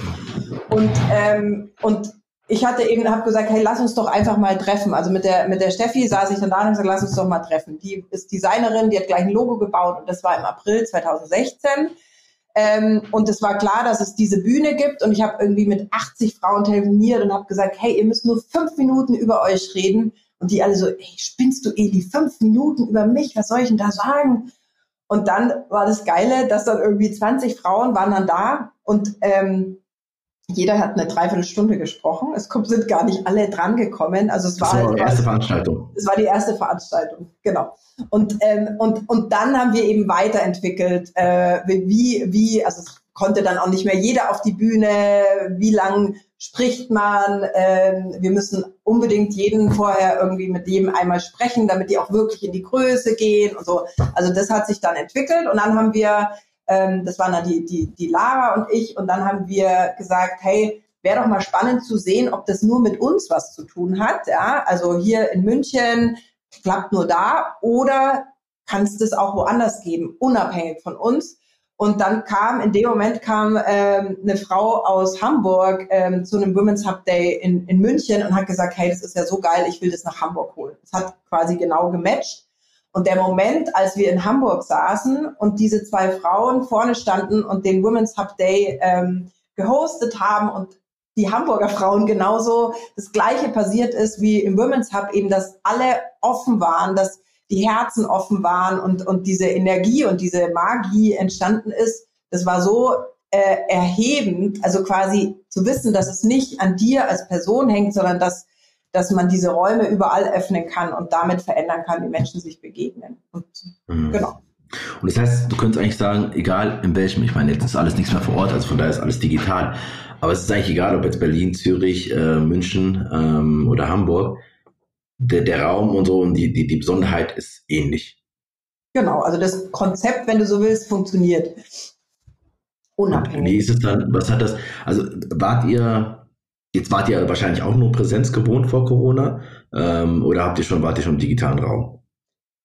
Speaker 2: Und, ähm, und ich hatte eben, habe gesagt, hey, lass uns doch einfach mal treffen. Also mit der, mit der Steffi saß ich dann da und gesagt, lass uns doch mal treffen. Die ist Designerin, die hat gleich ein Logo gebaut und das war im April 2016. Ähm, und es war klar, dass es diese Bühne gibt und ich habe irgendwie mit 80 Frauen telefoniert und habe gesagt, hey, ihr müsst nur fünf Minuten über euch reden. Und die alle so, ey, spinnst du, Eli, fünf Minuten über mich, was soll ich denn da sagen? Und dann war das Geile, dass dann irgendwie 20 Frauen waren dann da und ähm, jeder hat eine Dreiviertelstunde gesprochen. Es sind gar nicht alle dran gekommen. Also es war, das war
Speaker 1: halt, die erste Veranstaltung.
Speaker 2: Es war die erste Veranstaltung, genau. Und, ähm, und, und dann haben wir eben weiterentwickelt, äh, wie, wie, also es konnte dann auch nicht mehr jeder auf die Bühne, wie lang spricht man, ähm, wir müssen unbedingt jeden vorher irgendwie mit jedem einmal sprechen, damit die auch wirklich in die Größe gehen und so. Also das hat sich dann entwickelt und dann haben wir, ähm, das waren dann die, die, die Lara und ich und dann haben wir gesagt, hey, wäre doch mal spannend zu sehen, ob das nur mit uns was zu tun hat. Ja, also hier in München klappt nur da oder kann es auch woanders geben, unabhängig von uns. Und dann kam, in dem Moment kam ähm, eine Frau aus Hamburg ähm, zu einem Women's Hub Day in, in München und hat gesagt, hey, das ist ja so geil, ich will das nach Hamburg holen. Das hat quasi genau gematcht. Und der Moment, als wir in Hamburg saßen und diese zwei Frauen vorne standen und den Women's Hub Day ähm, gehostet haben und die Hamburger Frauen genauso das Gleiche passiert ist wie im Women's Hub, eben, dass alle offen waren, dass die Herzen offen waren und, und diese Energie und diese Magie entstanden ist, das war so äh, erhebend, also quasi zu wissen, dass es nicht an dir als Person hängt, sondern dass, dass man diese Räume überall öffnen kann und damit verändern kann, wie Menschen sich begegnen. Und
Speaker 1: mhm. genau. Und das heißt, du könntest eigentlich sagen, egal in welchem, ich meine, jetzt ist alles nichts mehr vor Ort, also von daher ist alles digital. Aber es ist eigentlich egal, ob jetzt Berlin, Zürich, äh, München ähm, oder Hamburg der, der Raum und so und die, die, die Besonderheit ist ähnlich.
Speaker 2: Genau, also das Konzept, wenn du so willst, funktioniert.
Speaker 1: Unabhängig. Wie ist es dann, was hat das, also wart ihr, jetzt wart ihr wahrscheinlich auch nur Präsenz gewohnt vor Corona ähm, oder habt ihr schon, wart ihr schon im digitalen Raum?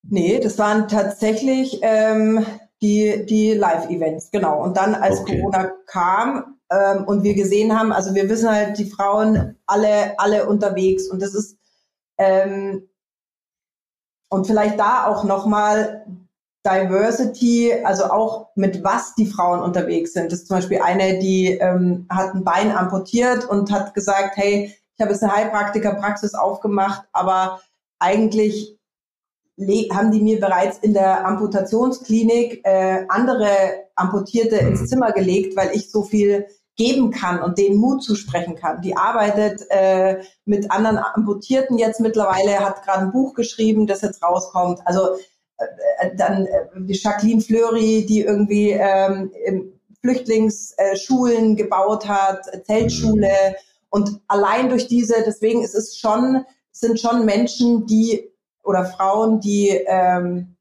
Speaker 2: Nee, das waren tatsächlich ähm, die, die Live-Events, genau. Und dann, als okay. Corona kam ähm, und wir gesehen haben, also wir wissen halt, die Frauen alle, alle unterwegs und das ist, ähm, und vielleicht da auch nochmal Diversity, also auch mit was die Frauen unterwegs sind. Das ist zum Beispiel eine, die ähm, hat ein Bein amputiert und hat gesagt, hey, ich habe jetzt eine Heilpraktikerpraxis aufgemacht, aber eigentlich haben die mir bereits in der Amputationsklinik äh, andere Amputierte mhm. ins Zimmer gelegt, weil ich so viel geben kann und denen Mut zusprechen kann. Die arbeitet äh, mit anderen Amputierten jetzt mittlerweile, hat gerade ein Buch geschrieben, das jetzt rauskommt. Also dann äh, die Jacqueline Fleury, die irgendwie ähm, Flüchtlingsschulen gebaut hat, Zeltschule mhm. und allein durch diese, deswegen ist es schon, sind schon Menschen, die oder Frauen, die ähm,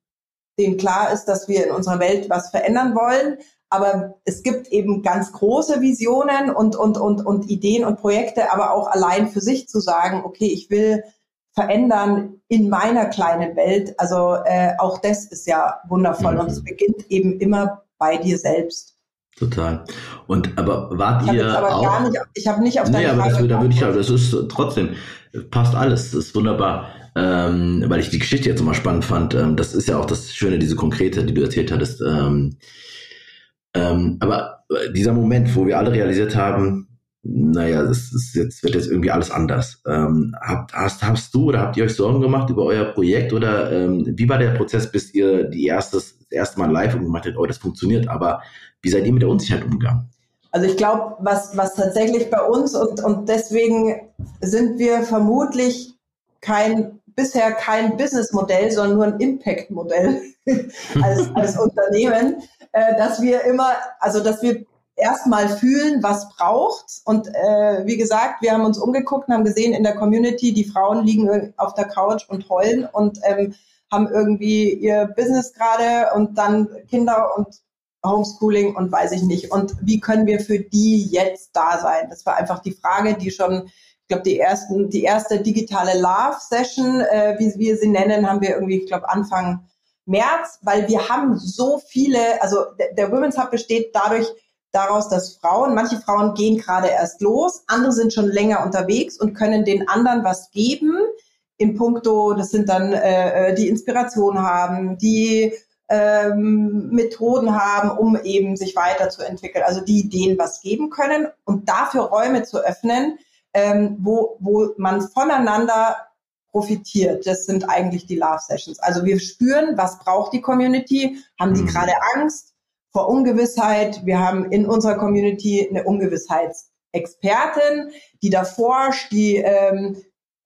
Speaker 2: denen klar ist, dass wir in unserer Welt was verändern wollen. Aber es gibt eben ganz große Visionen und, und, und, und Ideen und Projekte, aber auch allein für sich zu sagen, okay, ich will verändern in meiner kleinen Welt. Also äh, auch das ist ja wundervoll mhm. und es beginnt eben immer bei dir selbst.
Speaker 1: Total. Und aber wart ich ihr aber
Speaker 2: auch? Nicht, ich habe nicht auf
Speaker 1: deine nee, aber das, da würde ich ja, das ist trotzdem passt alles. Das ist wunderbar, ähm, weil ich die Geschichte jetzt immer spannend fand. Ähm, das ist ja auch das Schöne, diese konkrete, die du erzählt hattest. Ähm, ähm, aber dieser Moment, wo wir alle realisiert haben, naja, das ist jetzt, wird jetzt irgendwie alles anders. Ähm, habt, hast, hast du oder habt ihr euch Sorgen gemacht über euer Projekt oder ähm, wie war der Prozess, bis ihr die erstes, das erste Mal live gemacht habt, oh, das funktioniert, aber wie seid ihr mit der Unsicherheit umgegangen?
Speaker 2: Also ich glaube, was, was tatsächlich bei uns und, und deswegen sind wir vermutlich kein, bisher kein Businessmodell, sondern nur ein Impact-Modell *laughs* als, als Unternehmen, äh, dass wir immer, also dass wir erstmal fühlen, was braucht. Und äh, wie gesagt, wir haben uns umgeguckt und haben gesehen in der Community, die Frauen liegen auf der Couch und heulen und ähm, haben irgendwie ihr Business gerade und dann Kinder und Homeschooling und weiß ich nicht. Und wie können wir für die jetzt da sein? Das war einfach die Frage, die schon, ich glaube, die ersten, die erste digitale Love Session, äh, wie wir sie nennen, haben wir irgendwie, ich glaube, Anfang März, weil wir haben so viele, also der, der Women's Hub besteht dadurch, daraus, dass Frauen, manche Frauen gehen gerade erst los, andere sind schon länger unterwegs und können den anderen was geben. In puncto, das sind dann äh, äh, die Inspiration haben, die ähm, Methoden haben, um eben sich weiterzuentwickeln, also die denen was geben können und dafür Räume zu öffnen, ähm, wo, wo man voneinander profitiert. Das sind eigentlich die Love Sessions. Also wir spüren, was braucht die Community, haben die mhm. gerade Angst, vor Ungewissheit. Wir haben in unserer Community eine Ungewissheitsexpertin, die da forscht, die ähm,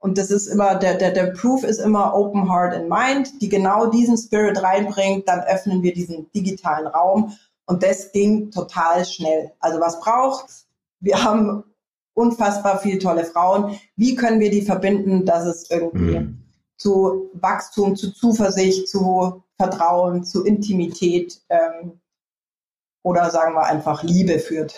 Speaker 2: und das ist immer, der, der, der Proof ist immer Open Heart and Mind, die genau diesen Spirit reinbringt, dann öffnen wir diesen digitalen Raum. Und das ging total schnell. Also was braucht? Wir haben unfassbar viele tolle Frauen. Wie können wir die verbinden, dass es irgendwie mhm. zu Wachstum, zu Zuversicht, zu Vertrauen, zu Intimität ähm, oder sagen wir einfach Liebe führt.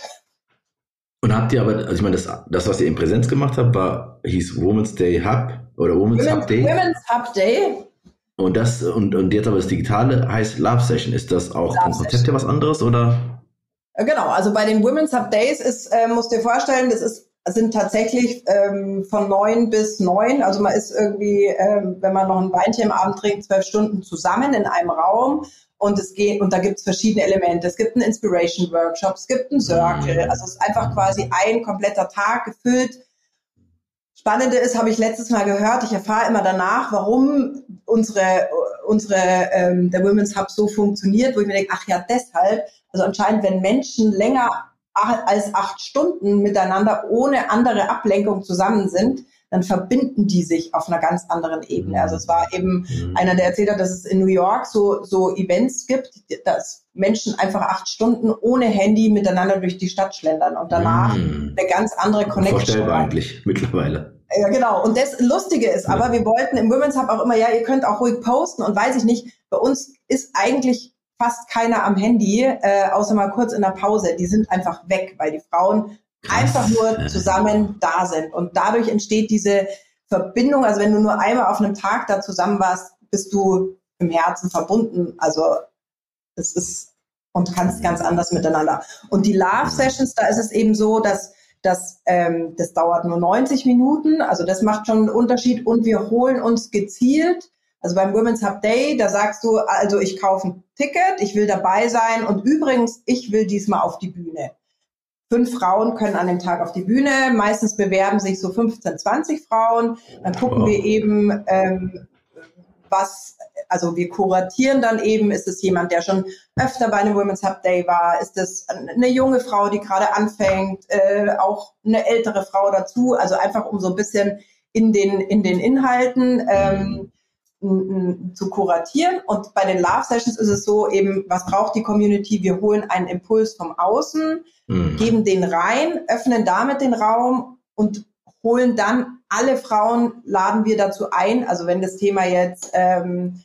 Speaker 1: Und habt ihr aber, also ich meine, das, das, was ihr in Präsenz gemacht habt, war, hieß Women's Day Hub oder Women's, Women's Hub Day?
Speaker 2: Women's Hub Day.
Speaker 1: Und das, und, und jetzt aber das Digitale heißt Love Session. Ist das auch Love vom Konzept her was anderes oder?
Speaker 2: Äh, genau, also bei den Women's Hub Days ist, äh, musst dir vorstellen, das ist, sind tatsächlich ähm, von neun bis neun. Also man ist irgendwie, ähm, wenn man noch ein Weinchen am Abend trinkt, zwölf Stunden zusammen in einem Raum und es geht, und da gibt es verschiedene Elemente. Es gibt einen Inspiration Workshop, es gibt einen Circle. Mhm. Also es ist einfach quasi ein kompletter Tag gefüllt. Spannende ist, habe ich letztes Mal gehört, ich erfahre immer danach, warum unsere, unsere ähm, der Women's Hub so funktioniert, wo ich mir denke, ach ja, deshalb. Also anscheinend, wenn Menschen länger als acht Stunden miteinander ohne andere Ablenkung zusammen sind, dann verbinden die sich auf einer ganz anderen Ebene. Also es war eben mhm. einer, der erzählt hat, dass es in New York so, so Events gibt, dass Menschen einfach acht Stunden ohne Handy miteinander durch die Stadt schlendern und danach mhm. eine ganz andere Connection.
Speaker 1: Vorstellbar eigentlich mittlerweile.
Speaker 2: Ja, genau. Und das Lustige ist, aber wir wollten im Women's Hub auch immer, ja, ihr könnt auch ruhig posten und weiß ich nicht, bei uns ist eigentlich fast keiner am Handy, äh, außer mal kurz in der Pause. Die sind einfach weg, weil die Frauen. Einfach nur zusammen da sind. Und dadurch entsteht diese Verbindung. Also wenn du nur einmal auf einem Tag da zusammen warst, bist du im Herzen verbunden. Also es ist und kannst ganz anders miteinander. Und die Love Sessions, da ist es eben so, dass das, ähm, das dauert nur 90 Minuten, also das macht schon einen Unterschied und wir holen uns gezielt, also beim Women's Hub Day, da sagst du, also ich kaufe ein Ticket, ich will dabei sein und übrigens, ich will diesmal auf die Bühne. Fünf Frauen können an dem Tag auf die Bühne, meistens bewerben sich so 15, 20 Frauen, dann gucken oh. wir eben, ähm, was, also wir kuratieren dann eben, ist es jemand, der schon öfter bei einem Women's Hub Day war, ist es eine junge Frau, die gerade anfängt, äh, auch eine ältere Frau dazu, also einfach um so ein bisschen in den, in den Inhalten ähm, zu kuratieren. Und bei den Love Sessions ist es so eben, was braucht die Community? Wir holen einen Impuls vom Außen, mhm. geben den rein, öffnen damit den Raum und holen dann alle Frauen, laden wir dazu ein. Also wenn das Thema jetzt ähm,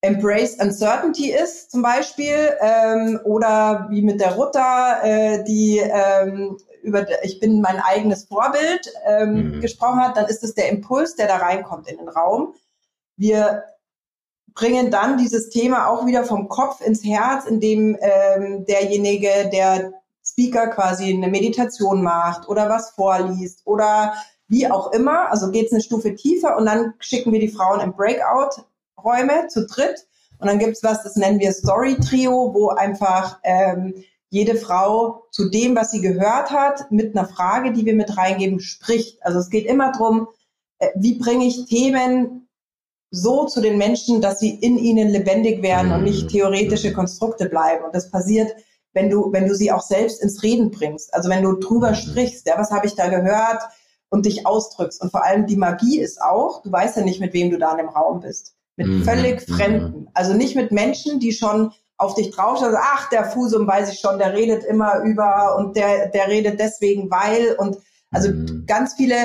Speaker 2: Embrace Uncertainty ist zum Beispiel ähm, oder wie mit der Rutta, äh, die ähm, über ich bin mein eigenes Vorbild ähm, mhm. gesprochen hat, dann ist es der Impuls, der da reinkommt in den Raum. Wir bringen dann dieses Thema auch wieder vom Kopf ins Herz, indem ähm, derjenige, der Speaker quasi eine Meditation macht oder was vorliest oder wie auch immer. Also geht es eine Stufe tiefer und dann schicken wir die Frauen in Breakout-Räume zu dritt. Und dann gibt es was, das nennen wir Story-Trio, wo einfach ähm, jede Frau zu dem, was sie gehört hat, mit einer Frage, die wir mit reingeben, spricht. Also es geht immer darum, äh, wie bringe ich Themen so zu den Menschen, dass sie in ihnen lebendig werden und nicht mhm. theoretische Konstrukte bleiben. Und das passiert wenn du, wenn du sie auch selbst ins Reden bringst. Also wenn du drüber mhm. sprichst, ja, was habe ich da gehört und dich ausdrückst. Und vor allem die Magie ist auch, du weißt ja nicht, mit wem du da in dem Raum bist. Mit mhm. völlig mhm. Fremden. Also nicht mit Menschen, die schon auf dich drauf also, ach, der Fusum weiß ich schon, der redet immer über und der, der redet deswegen, weil und also mhm. ganz viele,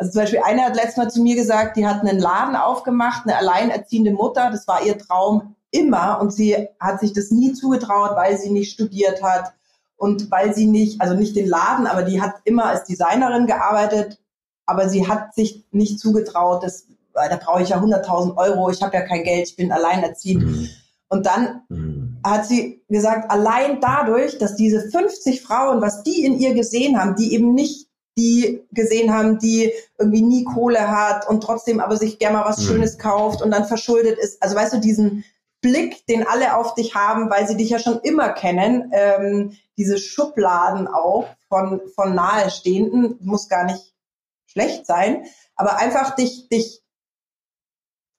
Speaker 2: also zum Beispiel eine hat letztes Mal zu mir gesagt, die hat einen Laden aufgemacht, eine alleinerziehende Mutter, das war ihr Traum, immer und sie hat sich das nie zugetraut, weil sie nicht studiert hat und weil sie nicht, also nicht den Laden, aber die hat immer als Designerin gearbeitet, aber sie hat sich nicht zugetraut, das, da brauche ich ja 100.000 Euro, ich habe ja kein Geld, ich bin alleinerziehend. Mhm. Und dann mhm. hat sie gesagt, allein dadurch, dass diese 50 Frauen, was die in ihr gesehen haben, die eben nicht die gesehen haben, die irgendwie nie Kohle hat und trotzdem aber sich gerne mal was mhm. Schönes kauft und dann verschuldet ist. Also weißt du, diesen, Blick, den alle auf dich haben, weil sie dich ja schon immer kennen, ähm, diese Schubladen auch von, von Nahestehenden, muss gar nicht schlecht sein, aber einfach dich, dich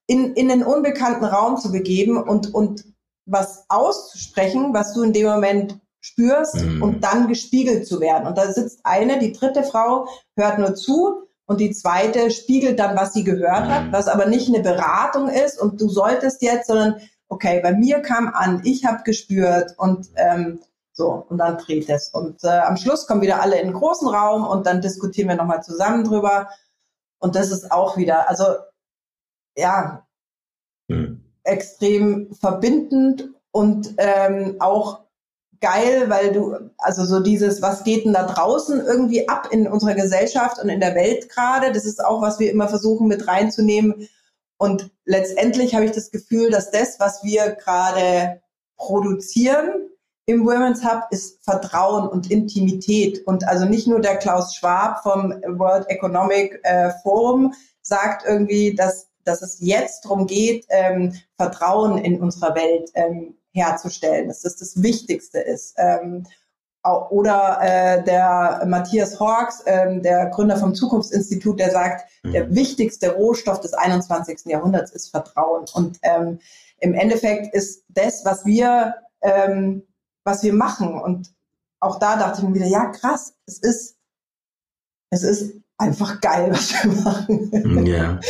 Speaker 2: in, in einen unbekannten Raum zu begeben und, und was auszusprechen, was du in dem Moment spürst mhm. und dann gespiegelt zu werden. Und da sitzt eine, die dritte Frau, hört nur zu und die zweite spiegelt dann, was sie gehört hat, mhm. was aber nicht eine Beratung ist und du solltest jetzt, sondern okay, bei mir kam an, ich habe gespürt und ähm, so, und dann dreht es. Und äh, am Schluss kommen wieder alle in einen großen Raum und dann diskutieren wir nochmal zusammen drüber. Und das ist auch wieder, also ja, hm. extrem verbindend und ähm, auch geil, weil du, also so dieses, was geht denn da draußen irgendwie ab in unserer Gesellschaft und in der Welt gerade, das ist auch, was wir immer versuchen mit reinzunehmen und letztendlich habe ich das Gefühl, dass das, was wir gerade produzieren im Women's Hub, ist Vertrauen und Intimität. Und also nicht nur der Klaus Schwab vom World Economic äh, Forum sagt irgendwie, dass, dass es jetzt darum geht, ähm, Vertrauen in unserer Welt ähm, herzustellen, dass das das Wichtigste ist. Ähm, oder äh, der Matthias Hawks, ähm, der Gründer vom Zukunftsinstitut, der sagt, mhm. der wichtigste Rohstoff des 21. Jahrhunderts ist Vertrauen. Und ähm, im Endeffekt ist das, was wir, ähm, was wir machen. Und auch da dachte ich mir wieder, ja krass, es ist, es ist einfach geil, was wir machen.
Speaker 1: Ja. ja. *laughs*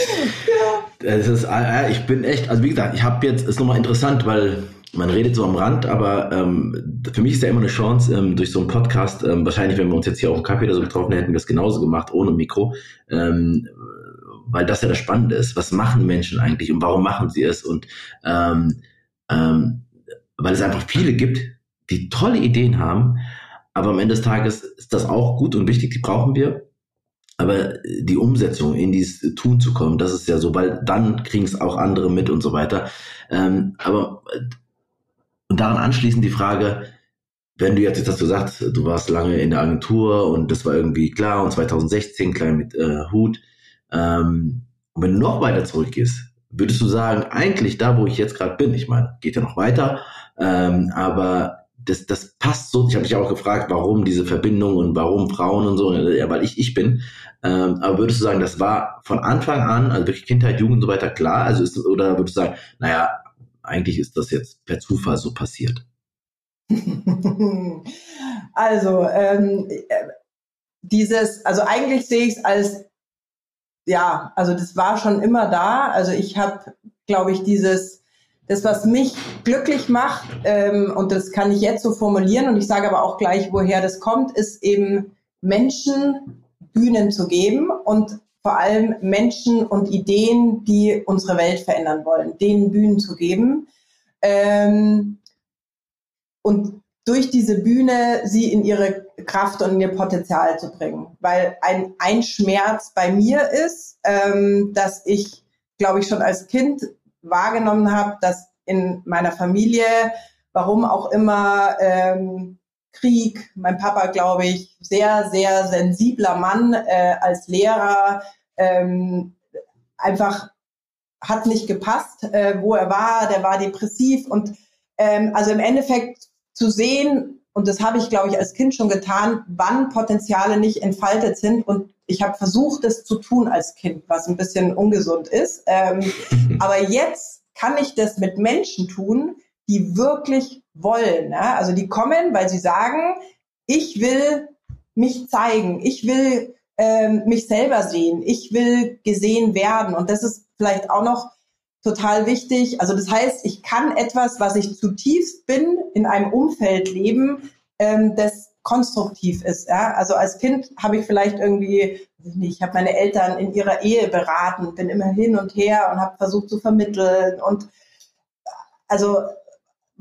Speaker 1: Es ist, äh, ich bin echt, also wie gesagt, ich habe jetzt, ist nochmal interessant, weil man redet so am Rand, aber ähm, für mich ist ja immer eine Chance, ähm, durch so einen Podcast, ähm, wahrscheinlich, wenn wir uns jetzt hier auf dem Kaffee oder so getroffen hätten, wir es genauso gemacht, ohne Mikro, ähm, weil das ja das Spannende ist. Was machen Menschen eigentlich und warum machen sie es? Und ähm, ähm, weil es einfach viele gibt, die tolle Ideen haben, aber am Ende des Tages ist das auch gut und wichtig, die brauchen wir. Aber die Umsetzung in dieses Tun zu kommen, das ist ja so, weil dann kriegen es auch andere mit und so weiter. Ähm, aber und daran anschließend die Frage, wenn du jetzt, jetzt hast du gesagt, du warst lange in der Agentur und das war irgendwie klar und 2016 klein mit äh, Hut. Ähm, und wenn du noch weiter zurückgehst, würdest du sagen, eigentlich da, wo ich jetzt gerade bin, ich meine, geht ja noch weiter, ähm, aber das, das passt so. Ich habe dich auch gefragt, warum diese Verbindung und warum Frauen und so, ja, weil ich ich bin. Ähm, aber würdest du sagen, das war von Anfang an, also wirklich Kindheit, Jugend und so weiter klar? Also ist, oder würdest du sagen, naja, eigentlich ist das jetzt per Zufall so passiert? *laughs*
Speaker 2: also ähm, dieses, also eigentlich sehe ich es als ja, also das war schon immer da. Also ich habe, glaube ich, dieses, das, was mich glücklich macht, ähm, und das kann ich jetzt so formulieren, und ich sage aber auch gleich, woher das kommt, ist eben Menschen Bühnen zu geben und vor allem Menschen und Ideen, die unsere Welt verändern wollen, denen Bühnen zu geben. Ähm, und durch diese Bühne sie in ihre Kraft und in ihr Potenzial zu bringen. Weil ein, ein Schmerz bei mir ist, ähm, dass ich, glaube ich, schon als Kind wahrgenommen habe, dass in meiner Familie, warum auch immer, ähm, Krieg, mein Papa, glaube ich, sehr, sehr sensibler Mann äh, als Lehrer, ähm, einfach hat nicht gepasst, äh, wo er war, der war depressiv und ähm, also im Endeffekt zu sehen, und das habe ich, glaube ich, als Kind schon getan, wann Potenziale nicht entfaltet sind. Und ich habe versucht, das zu tun als Kind, was ein bisschen ungesund ist. Ähm, *laughs* aber jetzt kann ich das mit Menschen tun, die wirklich wollen. Ja? Also die kommen, weil sie sagen, ich will mich zeigen, ich will ähm, mich selber sehen, ich will gesehen werden. Und das ist vielleicht auch noch total wichtig. Also das heißt, ich kann etwas, was ich zutiefst bin, in einem Umfeld leben, ähm, das konstruktiv ist. Ja? Also als Kind habe ich vielleicht irgendwie, ich habe meine Eltern in ihrer Ehe beraten, bin immer hin und her und habe versucht zu vermitteln und also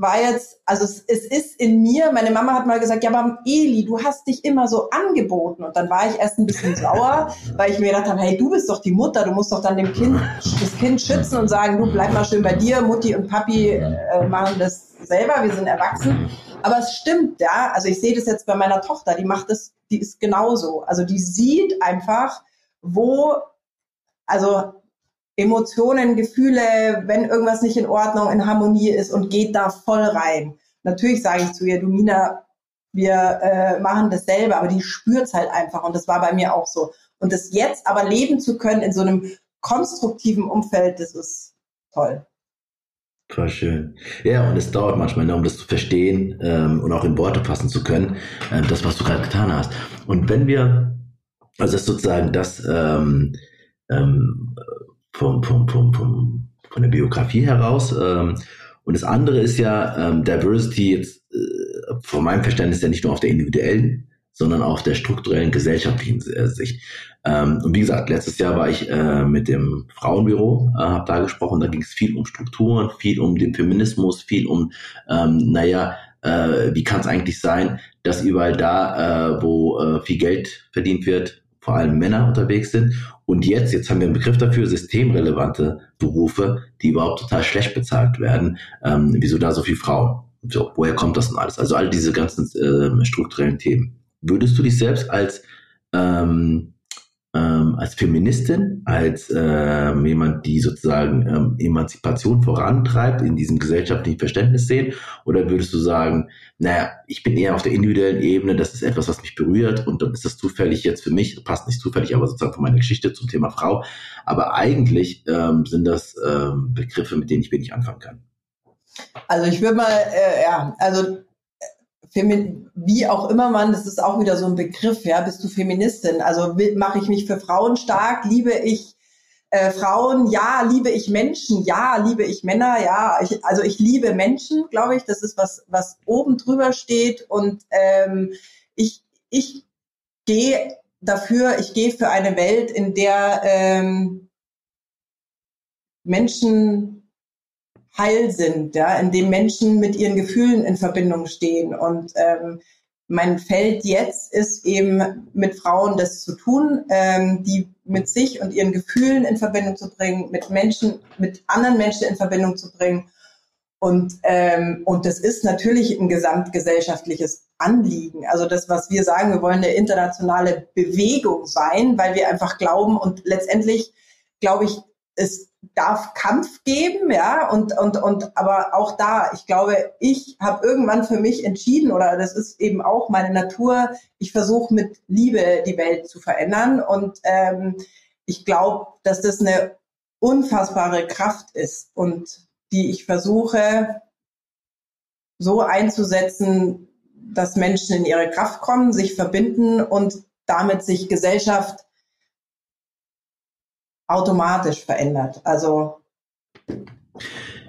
Speaker 2: war jetzt, also es, es, ist in mir, meine Mama hat mal gesagt, ja, aber Eli, du hast dich immer so angeboten. Und dann war ich erst ein bisschen sauer, *laughs* weil ich mir gedacht habe, hey, du bist doch die Mutter, du musst doch dann dem Kind, das Kind schützen und sagen, du bleib mal schön bei dir, Mutti und Papi äh, machen das selber, wir sind erwachsen. Aber es stimmt, ja. Also ich sehe das jetzt bei meiner Tochter, die macht das, die ist genauso. Also die sieht einfach, wo, also Emotionen, Gefühle, wenn irgendwas nicht in Ordnung, in Harmonie ist und geht da voll rein. Natürlich sage ich zu ihr, du Mina, wir äh, machen das selber, aber die spürt es halt einfach und das war bei mir auch so. Und das jetzt aber leben zu können in so einem konstruktiven Umfeld, das ist toll.
Speaker 1: Voll schön. Ja, und es dauert manchmal, ne, um das zu verstehen ähm, und auch in Worte fassen zu können, ähm, das, was du gerade getan hast. Und wenn wir, also das ist sozusagen das, ähm, ähm, vom, vom, vom, vom, von der Biografie heraus. Ähm, und das andere ist ja ähm, Diversity jetzt äh, von meinem Verständnis ja nicht nur auf der individuellen, sondern auch der strukturellen gesellschaftlichen äh, Sicht. Ähm, und wie gesagt, letztes Jahr war ich äh, mit dem Frauenbüro, äh, habe da gesprochen, da ging es viel um Strukturen, viel um den Feminismus, viel um, ähm, naja, äh, wie kann es eigentlich sein, dass überall da, äh, wo äh, viel Geld verdient wird, vor allem Männer unterwegs sind. Und jetzt, jetzt haben wir einen Begriff dafür, systemrelevante Berufe, die überhaupt total schlecht bezahlt werden. Ähm, wieso da so viele Frauen? So, woher kommt das denn alles? Also all diese ganzen äh, strukturellen Themen. Würdest du dich selbst als ähm, ähm, als Feministin, als ähm, jemand, die sozusagen ähm, Emanzipation vorantreibt, in diesem gesellschaftlichen Verständnis sehen? Oder würdest du sagen, naja, ich bin eher auf der individuellen Ebene, das ist etwas, was mich berührt und dann ist das zufällig jetzt für mich, passt nicht zufällig, aber sozusagen von meiner Geschichte zum Thema Frau. Aber eigentlich ähm, sind das ähm, Begriffe, mit denen ich wenig anfangen kann.
Speaker 2: Also ich würde mal, äh, ja, also wie auch immer man, das ist auch wieder so ein Begriff, ja, bist du Feministin? Also mache ich mich für Frauen stark, liebe ich äh, Frauen, ja, liebe ich Menschen, ja, liebe ich Männer, ja, ich, also ich liebe Menschen, glaube ich, das ist was, was oben drüber steht. Und ähm, ich, ich gehe dafür, ich gehe für eine Welt, in der ähm, Menschen heil sind, ja, in dem Menschen mit ihren Gefühlen in Verbindung stehen. Und ähm, mein Feld jetzt ist eben mit Frauen das zu tun, ähm, die mit sich und ihren Gefühlen in Verbindung zu bringen, mit Menschen, mit anderen Menschen in Verbindung zu bringen. Und, ähm, und das ist natürlich ein gesamtgesellschaftliches Anliegen. Also das, was wir sagen, wir wollen eine internationale Bewegung sein, weil wir einfach glauben und letztendlich glaube ich, es darf Kampf geben, ja, und, und, und, aber auch da, ich glaube, ich habe irgendwann für mich entschieden, oder das ist eben auch meine Natur, ich versuche mit Liebe die Welt zu verändern. Und ähm, ich glaube, dass das eine unfassbare Kraft ist und die ich versuche so einzusetzen, dass Menschen in ihre Kraft kommen, sich verbinden und damit sich Gesellschaft automatisch verändert. Also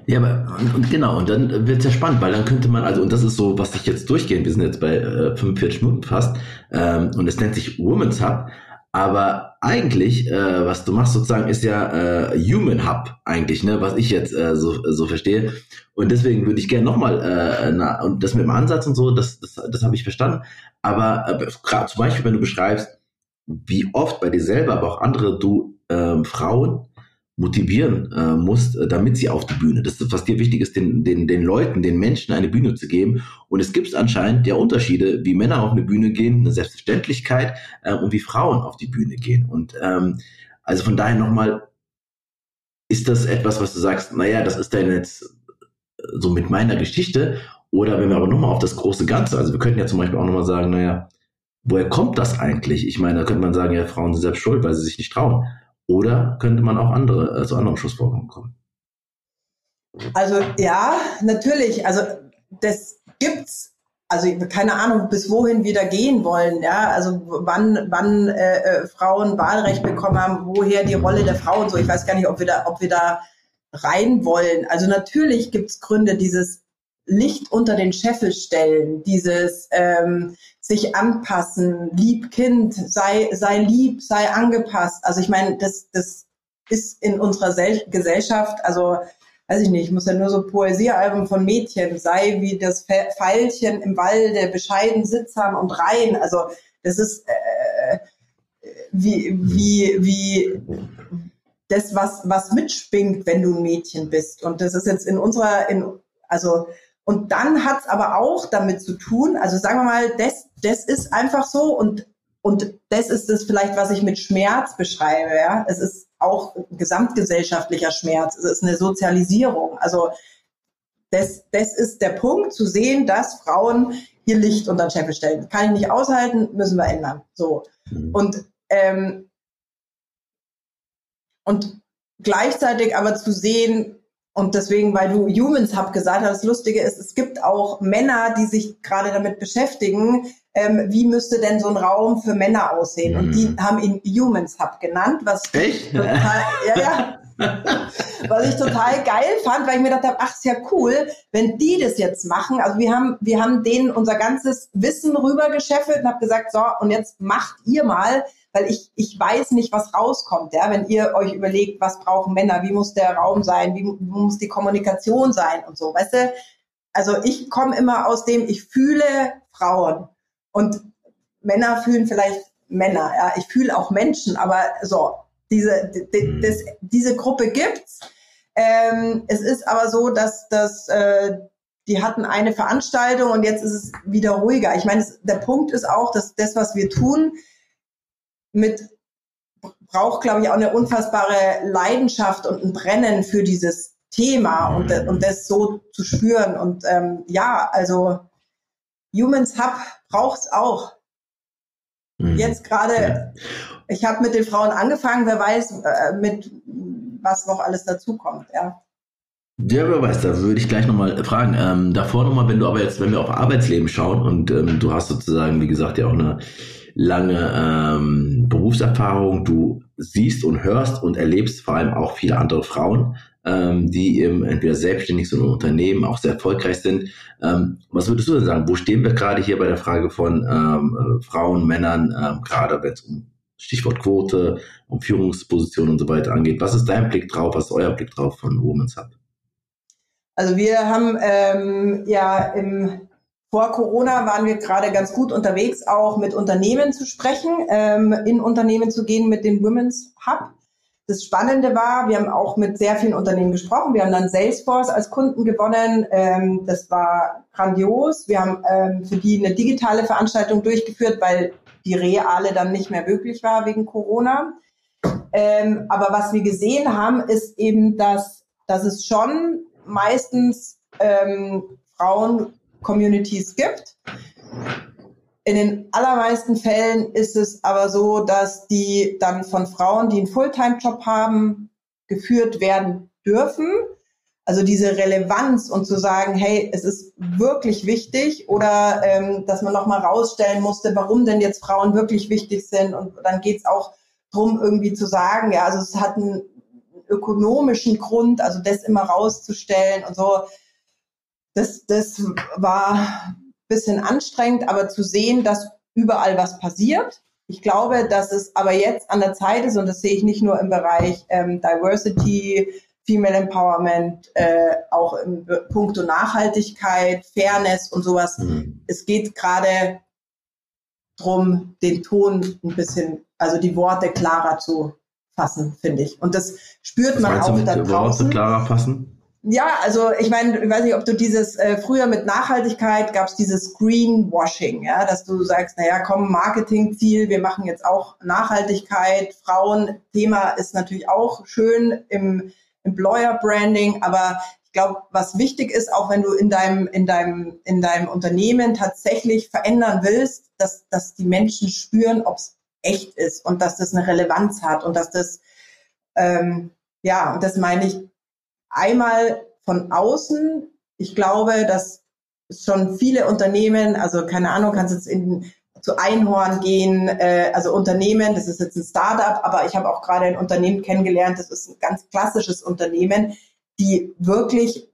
Speaker 1: ja, aber und, genau, und dann wird es ja spannend, weil dann könnte man, also, und das ist so, was ich jetzt durchgehen, wir sind jetzt bei äh, 45 Minuten fast, ähm, und es nennt sich Women's Hub, aber eigentlich, äh, was du machst sozusagen, ist ja äh, Human Hub eigentlich, ne, was ich jetzt äh, so, so verstehe. Und deswegen würde ich gerne nochmal, äh, und das mit dem Ansatz und so, das, das, das habe ich verstanden. Aber äh, zum Beispiel, wenn du beschreibst, wie oft bei dir selber, aber auch andere du äh, Frauen motivieren äh, musst, äh, damit sie auf die Bühne. Das ist, was dir wichtig ist, den, den, den Leuten, den Menschen eine Bühne zu geben. Und es gibt anscheinend ja Unterschiede, wie Männer auf eine Bühne gehen, eine Selbstverständlichkeit äh, und wie Frauen auf die Bühne gehen. Und ähm, also von daher nochmal, ist das etwas, was du sagst, naja, das ist dann jetzt so mit meiner Geschichte. Oder wenn wir aber nochmal auf das große Ganze, also wir könnten ja zum Beispiel auch nochmal sagen, naja, woher kommt das eigentlich? Ich meine, da könnte man sagen, ja, Frauen sind selbst schuld, weil sie sich nicht trauen. Oder könnte man auch andere, äh, zu anderen Schlussfolgerungen kommen?
Speaker 2: Also ja, natürlich. Also das gibt's. Also keine Ahnung, bis wohin wir da gehen wollen. Ja, also wann, wann äh, äh, Frauen Wahlrecht bekommen haben, woher die Rolle der Frau und so. Ich weiß gar nicht, ob wir da, ob wir da rein wollen. Also natürlich gibt's Gründe, dieses Licht unter den Scheffel stellen, dieses ähm, sich anpassen, lieb Kind, sei, sei lieb, sei angepasst. Also ich meine, das, das ist in unserer Sel Gesellschaft, also weiß ich nicht, ich muss ja nur so Poesiealbum von Mädchen, sei wie das Pfeilchen im Walde, bescheiden, sittsam und rein. Also das ist äh, wie, wie, wie das, was, was mitspringt, wenn du ein Mädchen bist. Und das ist jetzt in unserer, in, also und dann hat es aber auch damit zu tun, also sagen wir mal, das, das ist einfach so und, und das ist das vielleicht, was ich mit Schmerz beschreibe. Ja? Es ist auch gesamtgesellschaftlicher Schmerz, es ist eine Sozialisierung. Also das, das ist der Punkt, zu sehen, dass Frauen hier Licht unter den Scheffel stellen. Kann ich nicht aushalten, müssen wir ändern. So. Mhm. Und, ähm, und gleichzeitig aber zu sehen, und deswegen, weil du Humans Hub gesagt hast, das Lustige ist, es gibt auch Männer, die sich gerade damit beschäftigen, ähm, wie müsste denn so ein Raum für Männer aussehen? Mhm. Und die mhm. haben ihn Humans Hub genannt, was
Speaker 1: Echt?
Speaker 2: total, ja, ja, *laughs* was ich total geil fand, weil ich mir gedacht habe, ach, ist ja cool, wenn die das jetzt machen. Also wir haben, wir haben denen unser ganzes Wissen rübergescheffelt und habe gesagt, so, und jetzt macht ihr mal weil ich, ich weiß nicht, was rauskommt. Ja? Wenn ihr euch überlegt, was brauchen Männer, wie muss der Raum sein, wie, wie muss die Kommunikation sein und so, weißt du? Also ich komme immer aus dem, ich fühle Frauen und Männer fühlen vielleicht Männer. Ja? Ich fühle auch Menschen, aber so, diese, die, das, diese Gruppe gibt's. Ähm, es ist aber so, dass, dass äh, die hatten eine Veranstaltung und jetzt ist es wieder ruhiger. Ich meine, der Punkt ist auch, dass das, was wir tun, mit braucht, glaube ich, auch eine unfassbare Leidenschaft und ein Brennen für dieses Thema und, mhm. und das so zu spüren. Und ähm, ja, also Humans Hub braucht es auch. Mhm. Jetzt gerade, ich habe mit den Frauen angefangen, wer weiß, äh, mit was noch alles dazukommt, ja.
Speaker 1: Ja, wer weiß, da würde ich gleich nochmal fragen. Ähm, davor nochmal, wenn du aber jetzt, wenn wir auf Arbeitsleben schauen und ähm, du hast sozusagen, wie gesagt, ja auch eine lange ähm, Berufserfahrung, du siehst und hörst und erlebst vor allem auch viele andere Frauen, ähm, die eben entweder selbstständig sind oder Unternehmen auch sehr erfolgreich sind. Ähm, was würdest du denn sagen? Wo stehen wir gerade hier bei der Frage von ähm, äh, Frauen, Männern, ähm, gerade wenn es um Stichwort Quote, um Führungspositionen und so weiter angeht. Was ist dein Blick drauf? Was ist euer Blick drauf von Women's Hub?
Speaker 2: Also wir haben ähm, ja im vor Corona waren wir gerade ganz gut unterwegs, auch mit Unternehmen zu sprechen, ähm, in Unternehmen zu gehen mit dem Women's Hub. Das Spannende war, wir haben auch mit sehr vielen Unternehmen gesprochen. Wir haben dann Salesforce als Kunden gewonnen. Ähm, das war grandios. Wir haben ähm, für die eine digitale Veranstaltung durchgeführt, weil die reale dann nicht mehr möglich war wegen Corona. Ähm, aber was wir gesehen haben, ist eben, dass, dass es schon meistens ähm, Frauen-Communities gibt. In den allermeisten Fällen ist es aber so, dass die dann von Frauen, die einen Fulltime-Job haben, geführt werden dürfen. Also diese Relevanz und zu sagen, hey, es ist wirklich wichtig oder ähm, dass man nochmal rausstellen musste, warum denn jetzt Frauen wirklich wichtig sind. Und dann geht es auch drum irgendwie zu sagen, ja, also es hat einen ökonomischen Grund, also das immer rauszustellen und so. Das, das war bisschen anstrengend, aber zu sehen, dass überall was passiert. Ich glaube, dass es aber jetzt an der Zeit ist, und das sehe ich nicht nur im Bereich ähm, Diversity, Female Empowerment, äh, auch im Punkto Nachhaltigkeit, Fairness und sowas. Mhm. Es geht gerade darum, den Ton ein bisschen, also die Worte klarer zu fassen, finde ich. Und das spürt Was man auch da draußen.
Speaker 1: Worte klarer fassen?
Speaker 2: Ja, also ich meine, ich weiß nicht, ob du dieses äh, früher mit Nachhaltigkeit gab es dieses Greenwashing, ja, dass du sagst, naja, komm, Marketingziel, wir machen jetzt auch Nachhaltigkeit, Frauen-Thema ist natürlich auch schön im Employer Branding, aber ich glaube, was wichtig ist, auch wenn du in deinem, in deinem, in deinem Unternehmen tatsächlich verändern willst, dass, dass die Menschen spüren, ob es echt ist und dass das eine Relevanz hat und dass das, ähm, ja, und das meine ich Einmal von außen. Ich glaube, dass schon viele Unternehmen, also keine Ahnung, kannst jetzt in, zu Einhorn gehen, äh, also Unternehmen, das ist jetzt ein Startup, aber ich habe auch gerade ein Unternehmen kennengelernt, das ist ein ganz klassisches Unternehmen, die wirklich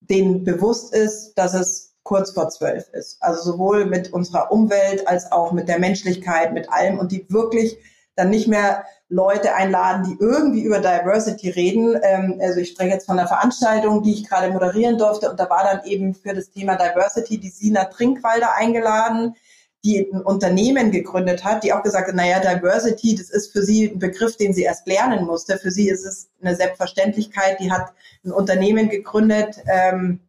Speaker 2: denen bewusst ist, dass es kurz vor zwölf ist. Also sowohl mit unserer Umwelt als auch mit der Menschlichkeit, mit allem und die wirklich dann nicht mehr Leute einladen, die irgendwie über Diversity reden. Ähm, also ich spreche jetzt von einer Veranstaltung, die ich gerade moderieren durfte und da war dann eben für das Thema Diversity die Sina Trinkwalder eingeladen, die ein Unternehmen gegründet hat, die auch gesagt hat, naja, Diversity, das ist für sie ein Begriff, den sie erst lernen musste. Für sie ist es eine Selbstverständlichkeit. Die hat ein Unternehmen gegründet, ähm,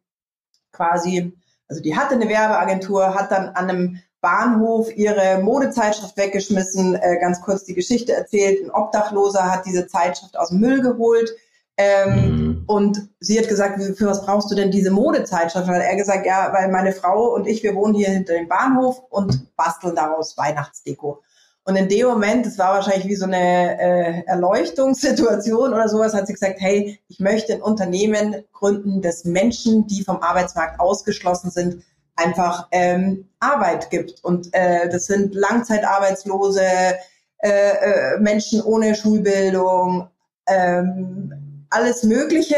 Speaker 2: quasi, also die hatte eine Werbeagentur, hat dann an einem Bahnhof ihre Modezeitschrift weggeschmissen, äh, ganz kurz die Geschichte erzählt. Ein Obdachloser hat diese Zeitschrift aus dem Müll geholt. Ähm, mhm. Und sie hat gesagt, für was brauchst du denn diese Modezeitschrift? Weil er gesagt, ja, weil meine Frau und ich, wir wohnen hier hinter dem Bahnhof und basteln daraus Weihnachtsdeko. Und in dem Moment, das war wahrscheinlich wie so eine äh, Erleuchtungssituation oder sowas, hat sie gesagt, hey, ich möchte ein Unternehmen gründen, das Menschen, die vom Arbeitsmarkt ausgeschlossen sind, einfach ähm, Arbeit gibt. Und äh, das sind Langzeitarbeitslose, äh, äh, Menschen ohne Schulbildung, ähm, alles mögliche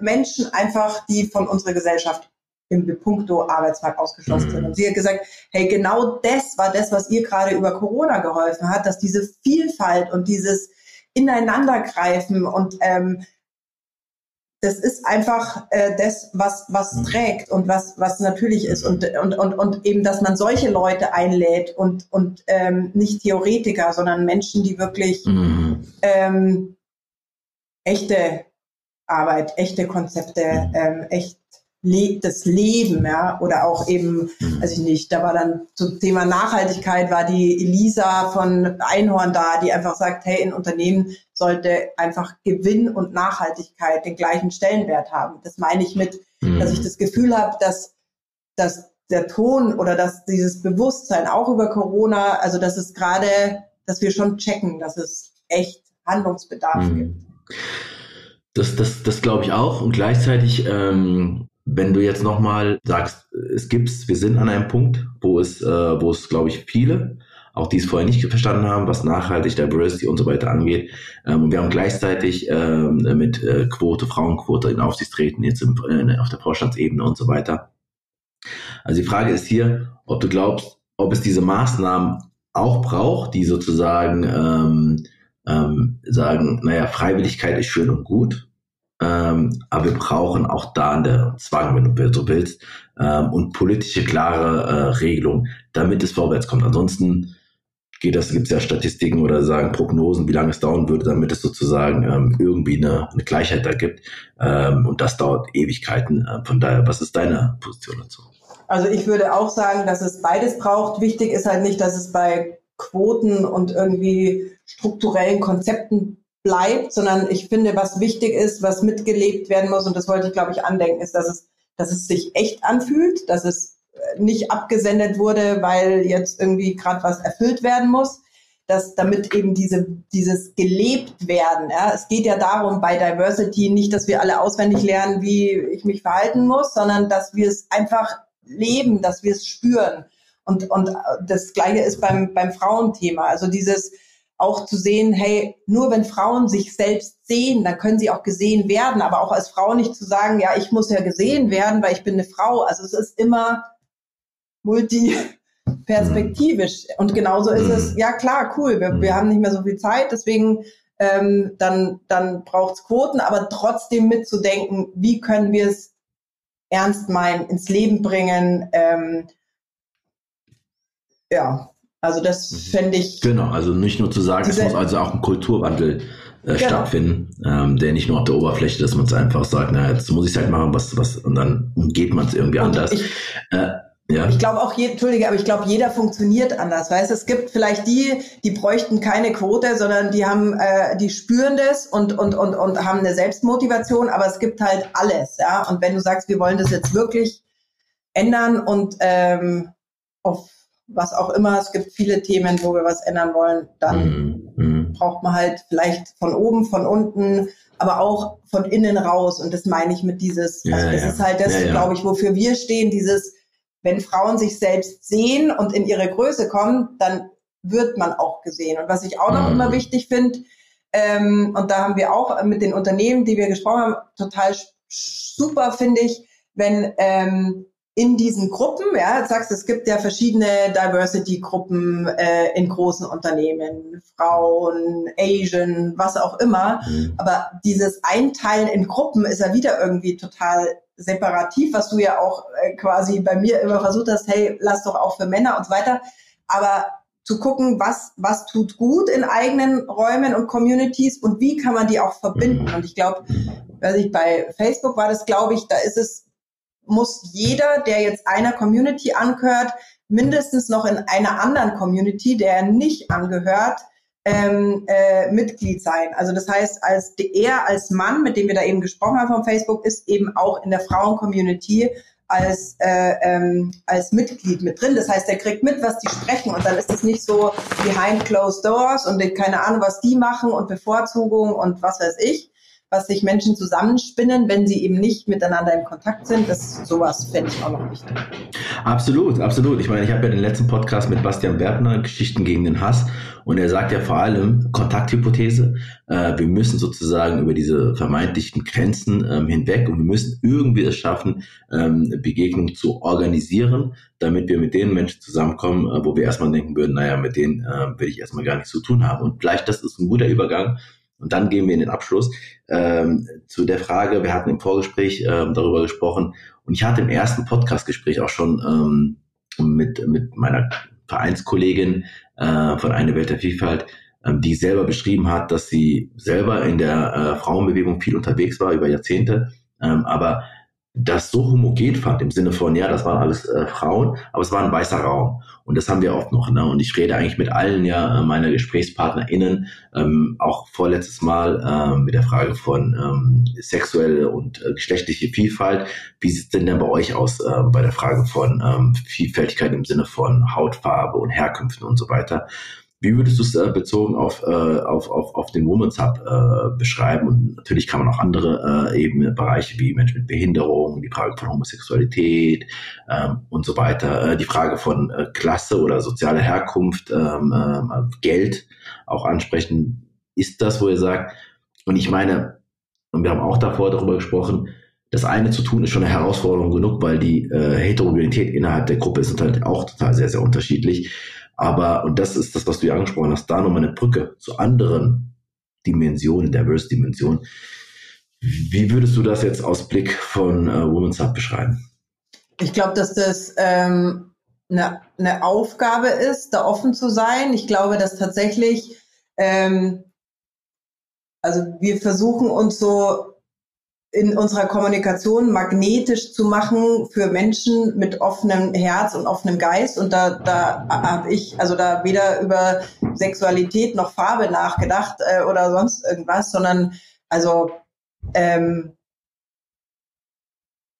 Speaker 2: Menschen einfach, die von unserer Gesellschaft im Punkto Arbeitsmarkt ausgeschlossen sind. Mhm. Und sie hat gesagt, hey, genau das war das, was ihr gerade über Corona geholfen hat, dass diese Vielfalt und dieses Ineinandergreifen und ähm, das ist einfach äh, das, was, was mhm. trägt und was, was natürlich ist. Und, und, und, und eben, dass man solche Leute einlädt und, und ähm, nicht Theoretiker, sondern Menschen, die wirklich mhm. ähm, echte Arbeit, echte Konzepte, mhm. ähm, echt le das Leben, ja, oder auch eben, mhm. weiß ich nicht, da war dann zum Thema Nachhaltigkeit war die Elisa von Einhorn da, die einfach sagt, hey, ein Unternehmen sollte einfach Gewinn und Nachhaltigkeit den gleichen Stellenwert haben. Das meine ich mit, mhm. dass ich das Gefühl habe, dass, dass der Ton oder dass dieses Bewusstsein auch über Corona, also dass es gerade, dass wir schon checken, dass es echt Handlungsbedarf mhm. gibt.
Speaker 1: Das, das, das glaube ich auch. Und gleichzeitig ähm, wenn du jetzt nochmal sagst, es gibt's, wir sind an einem Punkt, wo es, äh, wo es, glaube ich, viele, auch die es vorher nicht verstanden haben, was nachhaltig Diversity und so weiter angeht. Ähm, und wir haben gleichzeitig ähm, mit äh, Quote, Frauenquote in Aufsichtsräten jetzt im, äh, auf der Vorstandsebene und so weiter. Also die Frage ist hier, ob du glaubst, ob es diese Maßnahmen auch braucht, die sozusagen ähm, ähm, sagen, naja, Freiwilligkeit ist schön und gut, ähm, aber wir brauchen auch da eine Zwang, wenn du so willst, ähm, und politische klare äh, Regelung, damit es vorwärts kommt. Ansonsten geht das, gibt es ja Statistiken oder sagen Prognosen, wie lange es dauern würde, damit es sozusagen ähm, irgendwie eine, eine, Gleichheit da gibt. Ähm, und das dauert Ewigkeiten. Äh, von daher, was ist deine Position dazu?
Speaker 2: Also ich würde auch sagen, dass es beides braucht. Wichtig ist halt nicht, dass es bei Quoten und irgendwie strukturellen Konzepten bleibt, sondern ich finde, was wichtig ist, was mitgelebt werden muss, und das wollte ich, glaube ich, andenken, ist, dass es, dass es sich echt anfühlt, dass es nicht abgesendet wurde, weil jetzt irgendwie gerade was erfüllt werden muss, dass damit eben diese, dieses gelebt werden. Ja, es geht ja darum bei Diversity nicht, dass wir alle auswendig lernen, wie ich mich verhalten muss, sondern dass wir es einfach leben, dass wir es spüren. Und, und das Gleiche ist beim, beim Frauenthema. Also dieses, auch zu sehen, hey, nur wenn Frauen sich selbst sehen, dann können sie auch gesehen werden, aber auch als Frau nicht zu sagen, ja, ich muss ja gesehen werden, weil ich bin eine Frau. Also es ist immer multiperspektivisch. Und genauso ist es, mhm. ja klar, cool, wir, wir mhm. haben nicht mehr so viel Zeit, deswegen ähm, dann, dann braucht es Quoten, aber trotzdem mitzudenken, wie können wir es ernst meinen, ins Leben bringen. Ähm, ja, also das mhm. fände ich.
Speaker 1: Genau, also nicht nur zu sagen, es muss also auch ein Kulturwandel äh, genau. stattfinden, ähm, der nicht nur auf der Oberfläche, dass man es einfach sagt, na, jetzt muss ich es halt machen, was, was, und dann umgeht man es irgendwie und anders.
Speaker 2: Ich, äh, ja. Ich glaube auch, je, Entschuldige, aber ich glaube, jeder funktioniert anders. Weißt, es gibt vielleicht die, die bräuchten keine Quote, sondern die haben, äh, die spüren das und und und und haben eine Selbstmotivation. Aber es gibt halt alles, ja. Und wenn du sagst, wir wollen das jetzt wirklich ändern und ähm, auf was auch immer. Es gibt viele Themen, wo wir was ändern wollen. Dann mhm. braucht man halt vielleicht von oben, von unten, aber auch von innen raus. Und das meine ich mit dieses, ja, also das ja. ist halt das, glaube ich, wofür wir stehen, dieses, wenn Frauen sich selbst sehen und in ihre Größe kommen, dann wird man auch gesehen. Und was ich auch noch mhm. immer wichtig finde, ähm, und da haben wir auch mit den Unternehmen, die wir gesprochen haben, total super, finde ich, wenn ähm, in diesen Gruppen, ja, du sagst, es gibt ja verschiedene Diversity-Gruppen äh, in großen Unternehmen, Frauen, Asian, was auch immer. Mhm. Aber dieses Einteilen in Gruppen ist ja wieder irgendwie total separativ, was du ja auch äh, quasi bei mir immer versucht hast, hey, lass doch auch für Männer und so weiter. Aber zu gucken, was, was tut gut in eigenen Räumen und Communities und wie kann man die auch verbinden. Und ich glaube, ich, bei Facebook war das, glaube ich, da ist es muss jeder, der jetzt einer Community angehört, mindestens noch in einer anderen Community, der nicht angehört, ähm, äh, Mitglied sein. Also das heißt, als er als Mann, mit dem wir da eben gesprochen haben von Facebook, ist eben auch in der Frauen-Community als, äh, ähm, als Mitglied mit drin. Das heißt, er kriegt mit, was die sprechen und dann ist es nicht so behind closed doors und keine Ahnung, was die machen und Bevorzugung und was weiß ich, was sich Menschen zusammenspinnen, wenn sie eben nicht miteinander in Kontakt sind. Das sowas fände ich auch noch wichtig.
Speaker 1: Absolut, absolut. Ich meine, ich habe ja den letzten Podcast mit Bastian Bertner, Geschichten gegen den Hass, und er sagt ja vor allem Kontakthypothese. Äh, wir müssen sozusagen über diese vermeintlichen Grenzen ähm, hinweg und wir müssen irgendwie es schaffen, ähm, Begegnungen zu organisieren, damit wir mit den Menschen zusammenkommen, äh, wo wir erstmal denken würden, naja, mit denen äh, will ich erstmal gar nichts zu tun haben. Und vielleicht das ist ein guter Übergang und dann gehen wir in den Abschluss ähm, zu der Frage, wir hatten im Vorgespräch ähm, darüber gesprochen. Und ich hatte im ersten Podcastgespräch auch schon ähm, mit, mit meiner Vereinskollegin äh, von Eine Welt der Vielfalt, ähm, die selber beschrieben hat, dass sie selber in der äh, Frauenbewegung viel unterwegs war über Jahrzehnte, ähm, aber das so homogen fand, im Sinne von, ja, das waren alles äh, Frauen, aber es war ein weißer Raum. Und das haben wir oft noch. Ne? Und ich rede eigentlich mit allen ja äh, meiner GesprächspartnerInnen, ähm, auch vorletztes Mal äh, mit der Frage von ähm, sexuelle und äh, geschlechtliche Vielfalt. Wie sieht es denn denn bei euch aus äh, bei der Frage von ähm, Vielfältigkeit im Sinne von Hautfarbe und Herkünften und so weiter? Wie würdest du es äh, bezogen auf, äh, auf, auf, auf den Women's Hub äh, beschreiben? Und natürlich kann man auch andere äh, eben Bereiche wie Menschen mit Behinderung, die Frage von Homosexualität ähm, und so weiter, äh, die Frage von äh, Klasse oder soziale Herkunft, ähm, äh, Geld auch ansprechen. Ist das, wo ihr sagt, und ich meine, und wir haben auch davor darüber gesprochen, das eine zu tun ist schon eine Herausforderung genug, weil die äh, Heterogenität innerhalb der Gruppe ist halt auch total sehr, sehr unterschiedlich. Aber, und das ist das, was du ja angesprochen hast, da nochmal eine Brücke zu anderen Dimensionen, Diverse-Dimensionen. Wie würdest du das jetzt aus Blick von äh, Women's Hub beschreiben?
Speaker 2: Ich glaube, dass das ähm, eine, eine Aufgabe ist, da offen zu sein. Ich glaube, dass tatsächlich, ähm, also wir versuchen uns so in unserer Kommunikation magnetisch zu machen für Menschen mit offenem Herz und offenem Geist. Und da, da habe ich also da weder über Sexualität noch Farbe nachgedacht äh, oder sonst irgendwas, sondern also ähm,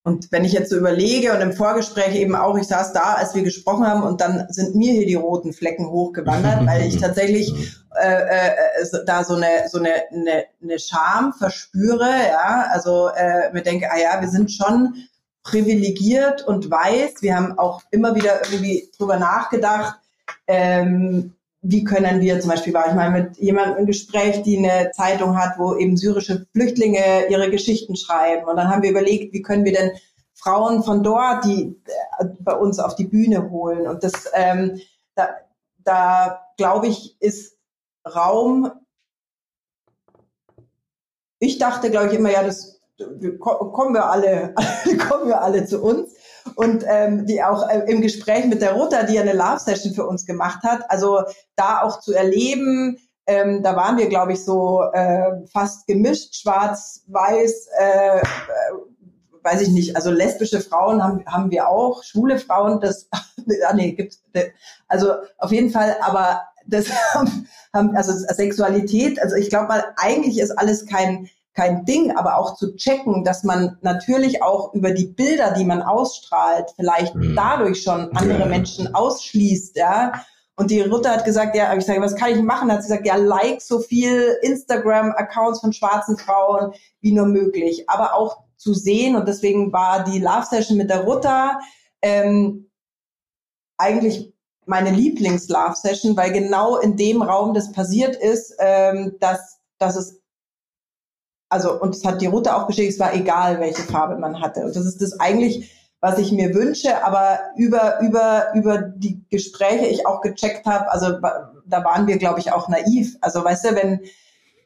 Speaker 2: und wenn ich jetzt so überlege und im Vorgespräch eben auch, ich saß da, als wir gesprochen haben und dann sind mir hier die roten Flecken hochgewandert, weil ich *laughs* tatsächlich äh, äh, da so eine so eine, eine, eine Scham verspüre, ja, also äh, mir denke, ah ja, wir sind schon privilegiert und weiß, wir haben auch immer wieder irgendwie drüber nachgedacht, ähm, wie können wir, zum Beispiel war ich mal mit jemandem im Gespräch, die eine Zeitung hat, wo eben syrische Flüchtlinge ihre Geschichten schreiben. Und dann haben wir überlegt, wie können wir denn Frauen von dort, die äh, bei uns auf die Bühne holen. Und das, ähm, da, da glaube ich, ist Raum. Ich dachte, glaube ich, immer, ja, das kommen wir alle, *laughs* kommen wir alle zu uns und ähm, die auch äh, im Gespräch mit der Rutter, die ja eine Love Session für uns gemacht hat, also da auch zu erleben, ähm, da waren wir, glaube ich, so äh, fast gemischt, schwarz, weiß, äh, äh, weiß ich nicht, also lesbische Frauen haben, haben wir auch, schwule Frauen, das, *laughs* ah, nee, gibt's, also auf jeden Fall, aber das *laughs* haben, also Sexualität, also ich glaube mal, eigentlich ist alles kein kein Ding, aber auch zu checken, dass man natürlich auch über die Bilder, die man ausstrahlt, vielleicht mhm. dadurch schon andere ja. Menschen ausschließt, ja. Und die Rutte hat gesagt, ja, ich sage, was kann ich machen? Hat sie gesagt, ja, like so viel Instagram-Accounts von schwarzen Frauen wie nur möglich. Aber auch zu sehen, und deswegen war die Love-Session mit der Rutter ähm, eigentlich meine Lieblings-Love-Session, weil genau in dem Raum das passiert ist, ähm, dass, dass es also, und es hat die Route auch bestätigt, es war egal, welche Farbe man hatte. Und das ist das eigentlich, was ich mir wünsche, aber über, über, über die Gespräche ich auch gecheckt habe, also da waren wir, glaube ich, auch naiv. Also, weißt du, wenn,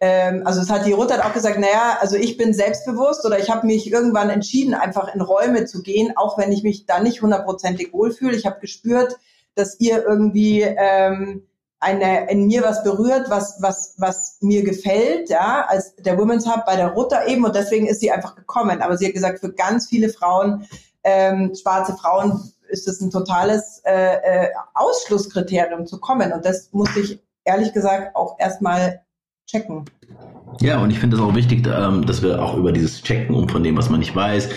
Speaker 2: ähm, also es hat die Ruth hat auch gesagt, naja, also ich bin selbstbewusst oder ich habe mich irgendwann entschieden, einfach in Räume zu gehen, auch wenn ich mich da nicht hundertprozentig wohlfühle. Ich habe gespürt, dass ihr irgendwie ähm, eine, in mir was berührt, was, was, was mir gefällt, ja, als der Women's Hub bei der Rutter eben und deswegen ist sie einfach gekommen. Aber sie hat gesagt, für ganz viele Frauen, ähm, schwarze Frauen, ist es ein totales äh, äh, Ausschlusskriterium zu kommen und das muss ich ehrlich gesagt auch erstmal checken.
Speaker 1: Ja, und ich finde es auch wichtig, ähm, dass wir auch über dieses Checken um von dem, was man nicht weiß,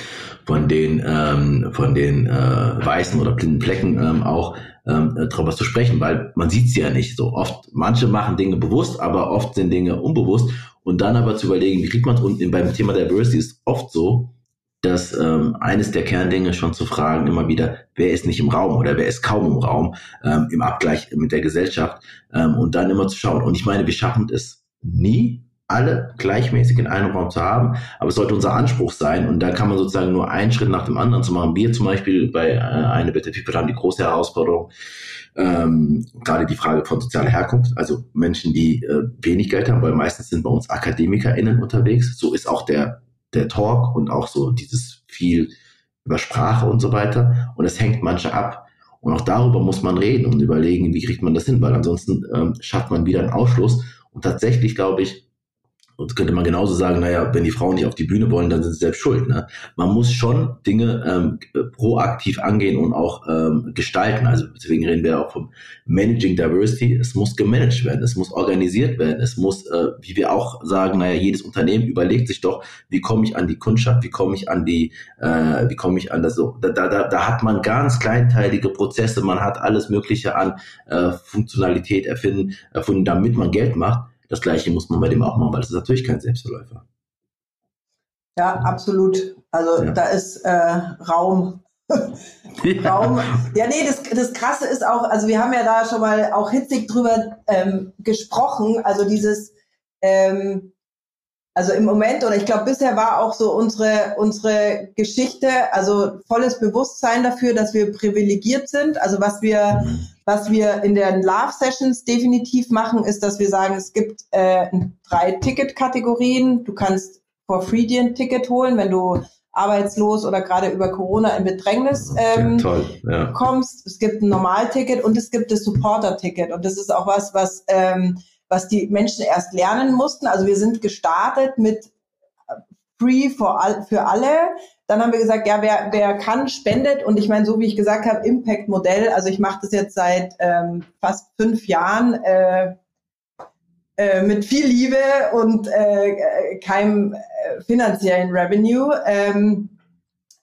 Speaker 1: von den, ähm, von den äh, weißen oder blinden Flecken ähm, auch ähm, darüber zu sprechen, weil man sieht sie ja nicht so oft. Manche machen Dinge bewusst, aber oft sind Dinge unbewusst. Und dann aber zu überlegen, wie kriegt man es? Und beim Thema Diversity ist oft so, dass ähm, eines der Kerndinge schon zu fragen immer wieder, wer ist nicht im Raum oder wer ist kaum im Raum ähm, im Abgleich mit der Gesellschaft ähm, und dann immer zu schauen. Und ich meine, wir schaffen es nie, alle gleichmäßig in einem Raum zu haben, aber es sollte unser Anspruch sein und da kann man sozusagen nur einen Schritt nach dem anderen zu machen. Wir zum Beispiel bei äh, eine Better People haben die große Herausforderung, ähm, gerade die Frage von sozialer Herkunft, also Menschen, die äh, wenig Geld haben, weil meistens sind bei uns AkademikerInnen unterwegs. So ist auch der, der Talk und auch so dieses viel über Sprache und so weiter. Und es hängt manche ab. Und auch darüber muss man reden und überlegen, wie kriegt man das hin, weil ansonsten ähm, schafft man wieder einen Ausschluss. Und tatsächlich glaube ich, und könnte man genauso sagen, naja, wenn die Frauen nicht auf die Bühne wollen, dann sind sie selbst schuld. Ne? Man muss schon Dinge ähm, proaktiv angehen und auch ähm, gestalten. Also deswegen reden wir auch vom Managing Diversity. Es muss gemanagt werden, es muss organisiert werden, es muss, äh, wie wir auch sagen, naja, jedes Unternehmen überlegt sich doch, wie komme ich an die Kundschaft, wie komme ich an die, äh, wie komme ich an das so. Da, da, da hat man ganz kleinteilige Prozesse, man hat alles Mögliche an äh, Funktionalität erfinden, erfunden, damit man Geld macht. Das Gleiche muss man bei dem auch machen, weil das ist natürlich kein Selbstverläufer.
Speaker 2: Ja, absolut. Also ja. da ist äh, Raum. *laughs* Raum. Ja, nee, das, das Krasse ist auch, also wir haben ja da schon mal auch hitzig drüber ähm, gesprochen, also dieses, ähm, also im Moment oder ich glaube bisher war auch so unsere unsere Geschichte, also volles Bewusstsein dafür, dass wir privilegiert sind. Also was wir was wir in den Love Sessions definitiv machen, ist, dass wir sagen, es gibt äh, drei Ticket-Kategorien. Du kannst for free dir ein Ticket holen, wenn du arbeitslos oder gerade über Corona in Bedrängnis ähm, Toll, ja. kommst. Es gibt ein Normalticket und es gibt das Supporter-Ticket. Und das ist auch was, was ähm, was die Menschen erst lernen mussten. Also wir sind gestartet mit Free for all, für alle. Dann haben wir gesagt, ja, wer, wer kann, spendet. Und ich meine, so wie ich gesagt habe, Impact-Modell. Also ich mache das jetzt seit ähm, fast fünf Jahren äh, äh, mit viel Liebe und äh, keinem äh, finanziellen Revenue. Ähm,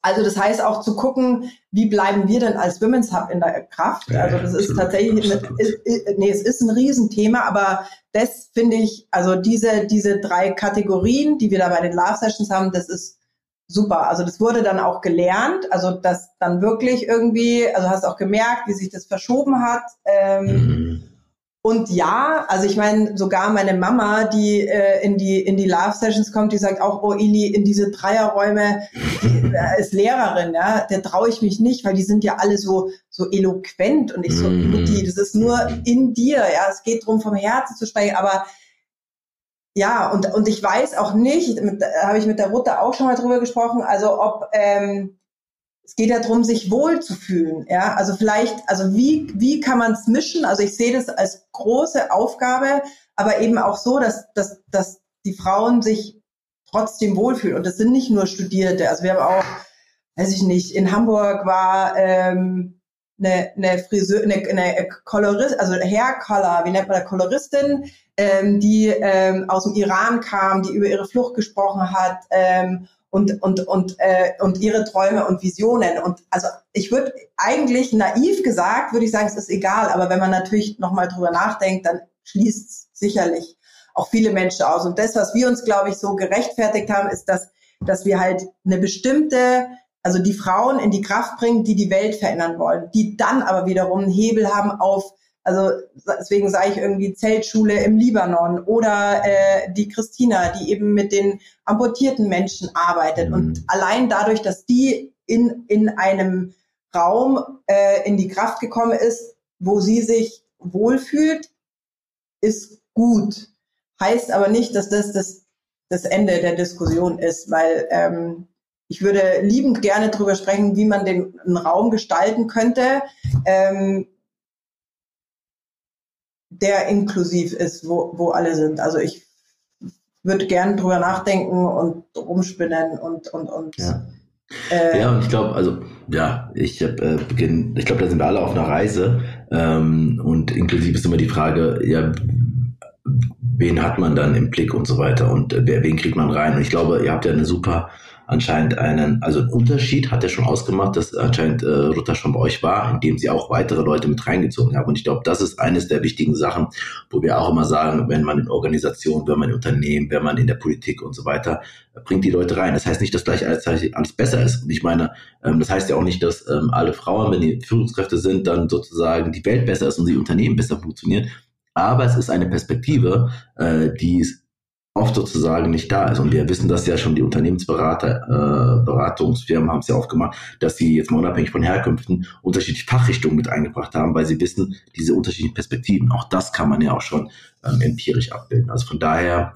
Speaker 2: also das heißt auch zu gucken, wie bleiben wir denn als Women's Hub in der Kraft? Ja, also das ist tatsächlich, eine, nee, es ist ein Riesenthema, aber das finde ich, also diese, diese drei Kategorien, die wir da bei den Love Sessions haben, das ist super. Also das wurde dann auch gelernt, also das dann wirklich irgendwie, also hast auch gemerkt, wie sich das verschoben hat. Ähm, mhm. Und ja, also ich meine, sogar meine Mama, die äh, in die in die Love Sessions kommt, die sagt auch, oh Ili, in diese Dreierräume die, äh, als Lehrerin, ja, der traue ich mich nicht, weil die sind ja alle so so eloquent und ich so, mm. das ist nur in dir, ja, es geht darum, vom Herzen zu sprechen, aber ja, und und ich weiß auch nicht, habe ich mit der Rutte auch schon mal drüber gesprochen, also ob ähm, es geht ja darum, sich wohl zu fühlen. Ja, also vielleicht, also wie, wie kann man es mischen? Also ich sehe das als große Aufgabe, aber eben auch so, dass, dass, dass die Frauen sich trotzdem wohlfühlen. Und das sind nicht nur Studierte. Also wir haben auch, weiß ich nicht, in Hamburg war ähm, eine, eine Friseur, eine, eine Kolorist, also Hair Color, wie nennt man das, Koloristin, ähm, die ähm, aus dem Iran kam, die über ihre Flucht gesprochen hat ähm, und, und, und, äh, und ihre Träume und Visionen. Und also ich würde eigentlich naiv gesagt, würde ich sagen, es ist egal, aber wenn man natürlich nochmal drüber nachdenkt, dann schließt sicherlich auch viele Menschen aus. Und das, was wir uns, glaube ich, so gerechtfertigt haben, ist, dass, dass wir halt eine bestimmte, also die Frauen in die Kraft bringen, die die Welt verändern wollen, die dann aber wiederum einen Hebel haben auf also deswegen sage ich irgendwie Zeltschule im Libanon oder äh, die Christina, die eben mit den amputierten Menschen arbeitet. Mhm. Und allein dadurch, dass die in, in einem Raum äh, in die Kraft gekommen ist, wo sie sich wohlfühlt, ist gut. Heißt aber nicht, dass das das, das Ende der Diskussion ist, weil ähm, ich würde liebend gerne darüber sprechen, wie man den Raum gestalten könnte. Ähm, der inklusiv ist, wo, wo alle sind. Also ich würde gerne drüber nachdenken und rumspinnen und und und.
Speaker 1: Ja. Äh, ja, und ich glaube, also ja, ich hab, äh, ich glaube, da sind wir alle auf einer Reise ähm, und inklusiv ist immer die Frage, ja, wen hat man dann im Blick und so weiter und äh, wen kriegt man rein? Und ich glaube, ihr habt ja eine super anscheinend einen, also einen Unterschied hat er schon ausgemacht, dass anscheinend äh, Rutter schon bei euch war, indem sie auch weitere Leute mit reingezogen haben. Und ich glaube, das ist eines der wichtigen Sachen, wo wir auch immer sagen, wenn man in Organisationen, wenn man in Unternehmen, wenn man in der Politik und so weiter, bringt die Leute rein. Das heißt nicht, dass gleich alles, alles besser ist. Und ich meine, ähm, das heißt ja auch nicht, dass ähm, alle Frauen, wenn die Führungskräfte sind, dann sozusagen die Welt besser ist und die Unternehmen besser funktionieren. Aber es ist eine Perspektive, äh, die es oft sozusagen nicht da ist. Und wir wissen das ja schon, die Unternehmensberater, äh, Beratungsfirmen haben es ja oft gemacht, dass sie jetzt mal unabhängig von Herkünften unterschiedliche Fachrichtungen mit eingebracht haben, weil sie wissen, diese unterschiedlichen Perspektiven, auch das kann man ja auch schon ähm, empirisch abbilden. Also von daher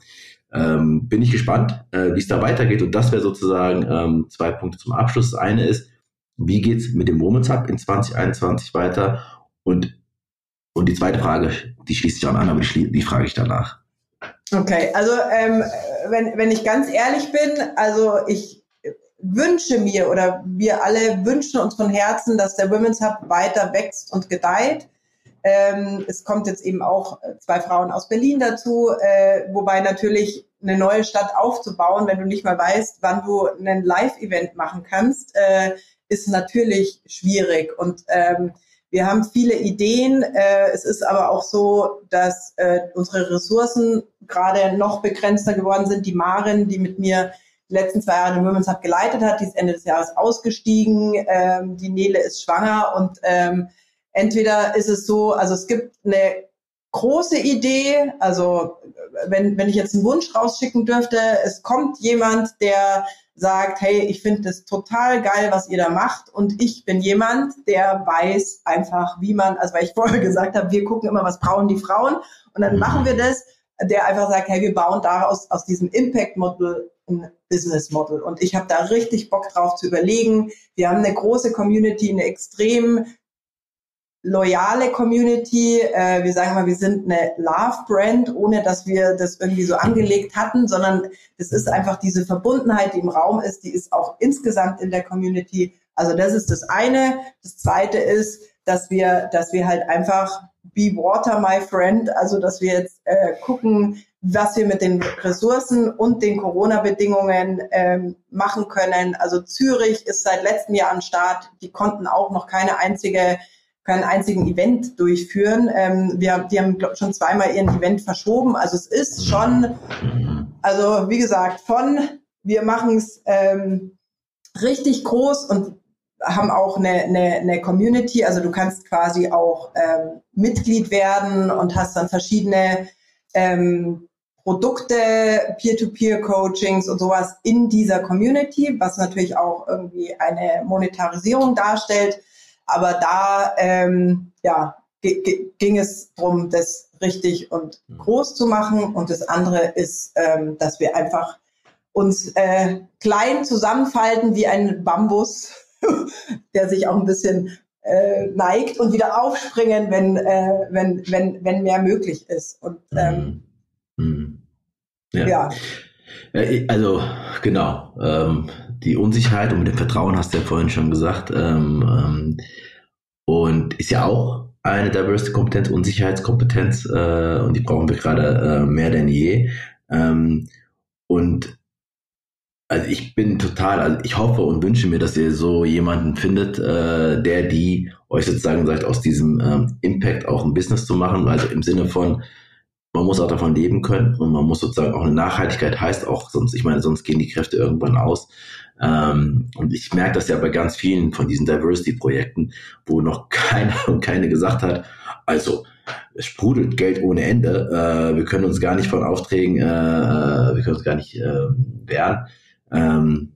Speaker 1: ähm, bin ich gespannt, äh, wie es da weitergeht. Und das wäre sozusagen ähm, zwei Punkte zum Abschluss. Das eine ist, wie geht's mit dem Women's Hub in 2021 weiter? Und, und die zweite Frage, die schließt sich auch an, aber die, die frage ich danach.
Speaker 2: Okay, also ähm, wenn, wenn ich ganz ehrlich bin, also ich wünsche mir oder wir alle wünschen uns von Herzen, dass der Women's Hub weiter wächst und gedeiht. Ähm, es kommt jetzt eben auch zwei Frauen aus Berlin dazu, äh, wobei natürlich eine neue Stadt aufzubauen, wenn du nicht mal weißt, wann du ein Live-Event machen kannst, äh, ist natürlich schwierig. Und ähm, wir haben viele Ideen. Äh, es ist aber auch so, dass äh, unsere Ressourcen gerade noch begrenzter geworden sind. Die Marin, die mit mir die letzten zwei Jahre den Women's Hub geleitet hat, die ist Ende des Jahres ausgestiegen. Ähm, die Nele ist schwanger und ähm, entweder ist es so, also es gibt eine große Idee. Also wenn, wenn ich jetzt einen Wunsch rausschicken dürfte, es kommt jemand, der sagt, hey, ich finde das total geil, was ihr da macht. Und ich bin jemand, der weiß einfach, wie man, also weil ich *laughs* vorher gesagt habe, wir gucken immer, was brauchen die Frauen. Und dann machen wir das, der einfach sagt, hey, wir bauen daraus aus diesem Impact Model ein Business Model. Und ich habe da richtig Bock drauf zu überlegen. Wir haben eine große Community, eine extrem loyale Community. Äh, wir sagen mal, wir sind eine Love-Brand, ohne dass wir das irgendwie so angelegt hatten, sondern es ist einfach diese Verbundenheit, die im Raum ist, die ist auch insgesamt in der Community. Also das ist das eine. Das zweite ist, dass wir, dass wir halt einfach be water, my friend, also dass wir jetzt äh, gucken, was wir mit den Ressourcen und den Corona-Bedingungen ähm, machen können. Also Zürich ist seit letztem Jahr am Start. Die konnten auch noch keine einzige keinen einzigen Event durchführen. Ähm, wir, die haben glaub, schon zweimal ihren Event verschoben. Also es ist schon, also wie gesagt, von wir machen es ähm, richtig groß und haben auch eine, eine, eine Community. Also du kannst quasi auch ähm, Mitglied werden und hast dann verschiedene ähm, Produkte, Peer-to-Peer-Coachings und sowas in dieser Community, was natürlich auch irgendwie eine Monetarisierung darstellt. Aber da ähm, ja, ging es darum, das richtig und mhm. groß zu machen. Und das andere ist, ähm, dass wir einfach uns äh, klein zusammenfalten wie ein Bambus, *laughs* der sich auch ein bisschen äh, neigt und wieder aufspringen, wenn, äh, wenn, wenn, wenn mehr möglich ist. Und ähm, mhm.
Speaker 1: mhm. ja. ja. Äh, also genau, ähm, die Unsicherheit und mit dem Vertrauen hast du ja vorhin schon gesagt. Ähm, ähm, und ist ja auch eine Diversity-Kompetenz und Sicherheitskompetenz äh, und die brauchen wir gerade äh, mehr denn je. Ähm, und also ich bin total, also ich hoffe und wünsche mir, dass ihr so jemanden findet, äh, der die euch sozusagen sagt, aus diesem ähm, Impact auch ein Business zu machen. Also im Sinne von, man muss auch davon leben können und man muss sozusagen auch eine Nachhaltigkeit heißt auch, sonst, ich meine, sonst gehen die Kräfte irgendwann aus. Ähm, und ich merke das ja bei ganz vielen von diesen Diversity-Projekten, wo noch *laughs* keiner und keine gesagt hat, also es sprudelt Geld ohne Ende, äh, wir können uns gar nicht von Aufträgen, äh, äh wir können uns gar nicht äh, wehren. Ähm,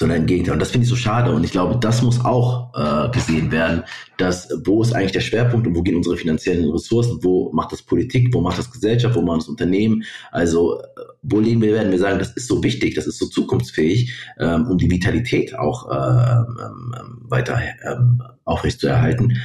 Speaker 1: sondern im Gegenteil. Und das finde ich so schade. Und ich glaube, das muss auch äh, gesehen werden, dass wo ist eigentlich der Schwerpunkt und wo gehen unsere finanziellen Ressourcen, wo macht das Politik, wo macht das Gesellschaft, wo macht das Unternehmen. Also äh, wo leben wir, werden wir sagen, das ist so wichtig, das ist so zukunftsfähig, ähm, um die Vitalität auch äh, ähm, weiter ähm, aufrechtzuerhalten.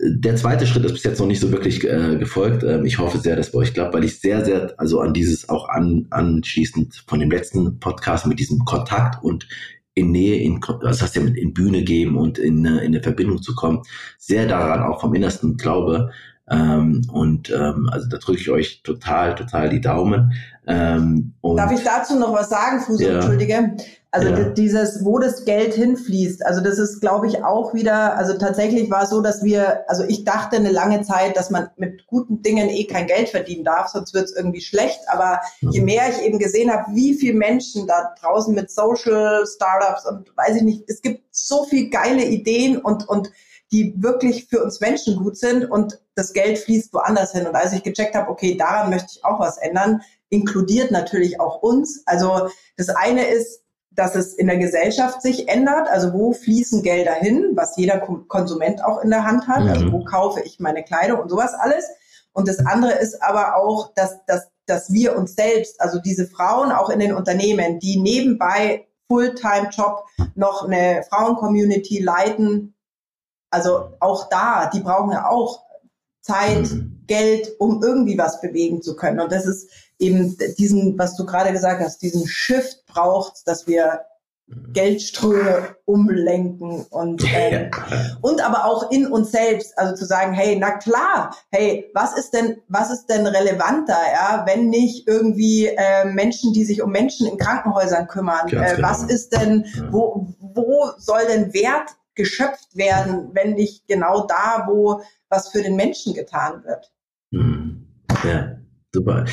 Speaker 1: Der zweite Schritt ist bis jetzt noch nicht so wirklich äh, gefolgt. Ähm, ich hoffe sehr, dass bei euch klappt, weil ich sehr, sehr, also an dieses auch an, anschließend von dem letzten Podcast mit diesem Kontakt und in Nähe, in, das heißt ja in Bühne geben und in, in eine Verbindung zu kommen, sehr daran auch vom Innersten glaube. Ähm, und ähm, also da drücke ich euch total, total die Daumen.
Speaker 2: Ähm, Darf ich dazu noch was sagen, Fuso? Ja. Entschuldige. Also ja. dieses, wo das Geld hinfließt, also das ist, glaube ich, auch wieder, also tatsächlich war es so, dass wir, also ich dachte eine lange Zeit, dass man mit guten Dingen eh kein Geld verdienen darf, sonst wird es irgendwie schlecht. Aber mhm. je mehr ich eben gesehen habe, wie viele Menschen da draußen mit Social Startups und weiß ich nicht, es gibt so viel geile Ideen und, und die wirklich für uns Menschen gut sind und das Geld fließt woanders hin. Und als ich gecheckt habe, okay, daran möchte ich auch was ändern, inkludiert natürlich auch uns. Also das eine ist, dass es in der Gesellschaft sich ändert. Also wo fließen Gelder hin, was jeder Konsument auch in der Hand hat. Also mhm. Also wo kaufe ich meine Kleidung und sowas alles. Und das andere ist aber auch, dass, dass, dass wir uns selbst, also diese Frauen auch in den Unternehmen, die nebenbei Fulltime-Job noch eine Frauen-Community leiten, also auch da, die brauchen ja auch Zeit, mhm. Geld, um irgendwie was bewegen zu können. Und das ist eben diesen, was du gerade gesagt hast, diesen Shift braucht, dass wir Geldströme umlenken und *laughs* ähm, und aber auch in uns selbst, also zu sagen, hey, na klar, hey, was ist denn was ist denn relevanter, ja, wenn nicht irgendwie äh, Menschen, die sich um Menschen in Krankenhäusern kümmern, äh, was genau. ist denn, wo wo soll denn Wert geschöpft werden, wenn nicht genau da, wo was für den Menschen getan wird?
Speaker 1: Mhm. Ja, super.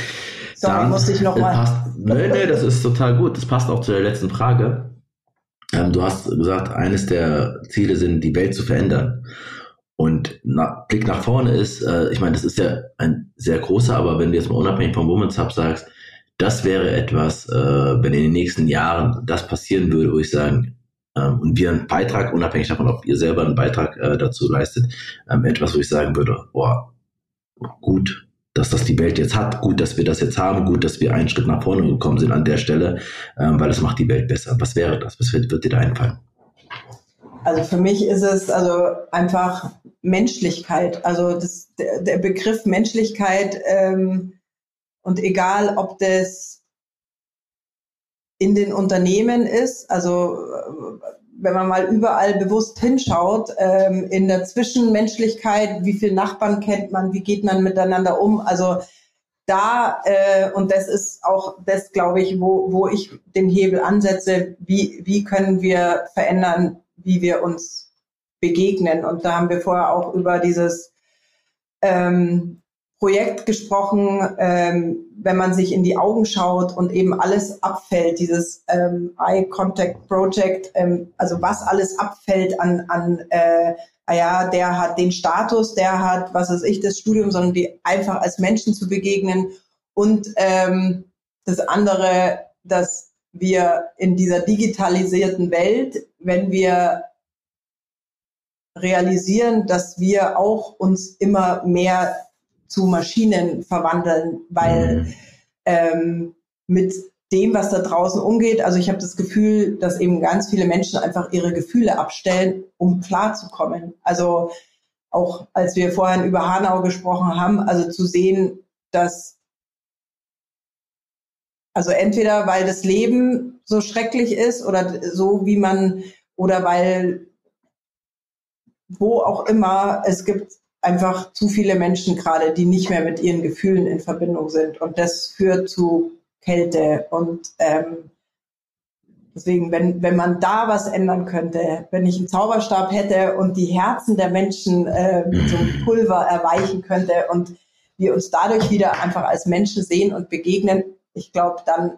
Speaker 2: Sorry, Dann, musste ich nochmal.
Speaker 1: Nee, nee, das ist total gut. Das passt auch zu der letzten Frage. Ähm, du hast gesagt, eines der Ziele sind, die Welt zu verändern. Und na, Blick nach vorne ist, äh, ich meine, das ist ja ein sehr großer, aber wenn du jetzt mal unabhängig vom Women's Hub sagst, das wäre etwas, äh, wenn in den nächsten Jahren das passieren würde, wo ich sagen, und wir einen Beitrag, unabhängig davon, ob ihr selber einen Beitrag äh, dazu leistet, ähm, etwas, wo ich sagen würde, boah, gut, dass das die Welt jetzt hat, gut, dass wir das jetzt haben, gut, dass wir einen Schritt nach vorne gekommen sind an der Stelle, ähm, weil es macht die Welt besser. Was wäre das? Was wird, wird dir da einfallen?
Speaker 2: Also für mich ist es also einfach Menschlichkeit. Also das, der, der Begriff Menschlichkeit ähm, und egal, ob das in den Unternehmen ist, also wenn man mal überall bewusst hinschaut, ähm, in der Zwischenmenschlichkeit, wie viele Nachbarn kennt man, wie geht man miteinander um, also da, äh, und das ist auch das, glaube ich, wo, wo ich den Hebel ansetze, wie, wie können wir verändern, wie wir uns begegnen. Und da haben wir vorher auch über dieses ähm, Projekt gesprochen, ähm, wenn man sich in die Augen schaut und eben alles abfällt, dieses ähm, Eye Contact Project, ähm, also was alles abfällt an, an äh, ah ja, der hat den Status, der hat, was weiß ich, das Studium, sondern die einfach als Menschen zu begegnen und ähm, das andere, dass wir in dieser digitalisierten Welt, wenn wir realisieren, dass wir auch uns immer mehr zu Maschinen verwandeln, weil mhm. ähm, mit dem, was da draußen umgeht, also ich habe das Gefühl, dass eben ganz viele Menschen einfach ihre Gefühle abstellen, um klarzukommen. Also auch als wir vorhin über Hanau gesprochen haben, also zu sehen, dass also entweder weil das Leben so schrecklich ist oder so wie man oder weil wo auch immer es gibt einfach zu viele Menschen gerade, die nicht mehr mit ihren Gefühlen in Verbindung sind. Und das führt zu Kälte. Und ähm, deswegen, wenn, wenn man da was ändern könnte, wenn ich einen Zauberstab hätte und die Herzen der Menschen äh, mit so einem Pulver erweichen könnte und wir uns dadurch wieder einfach als Menschen sehen und begegnen, ich glaube, dann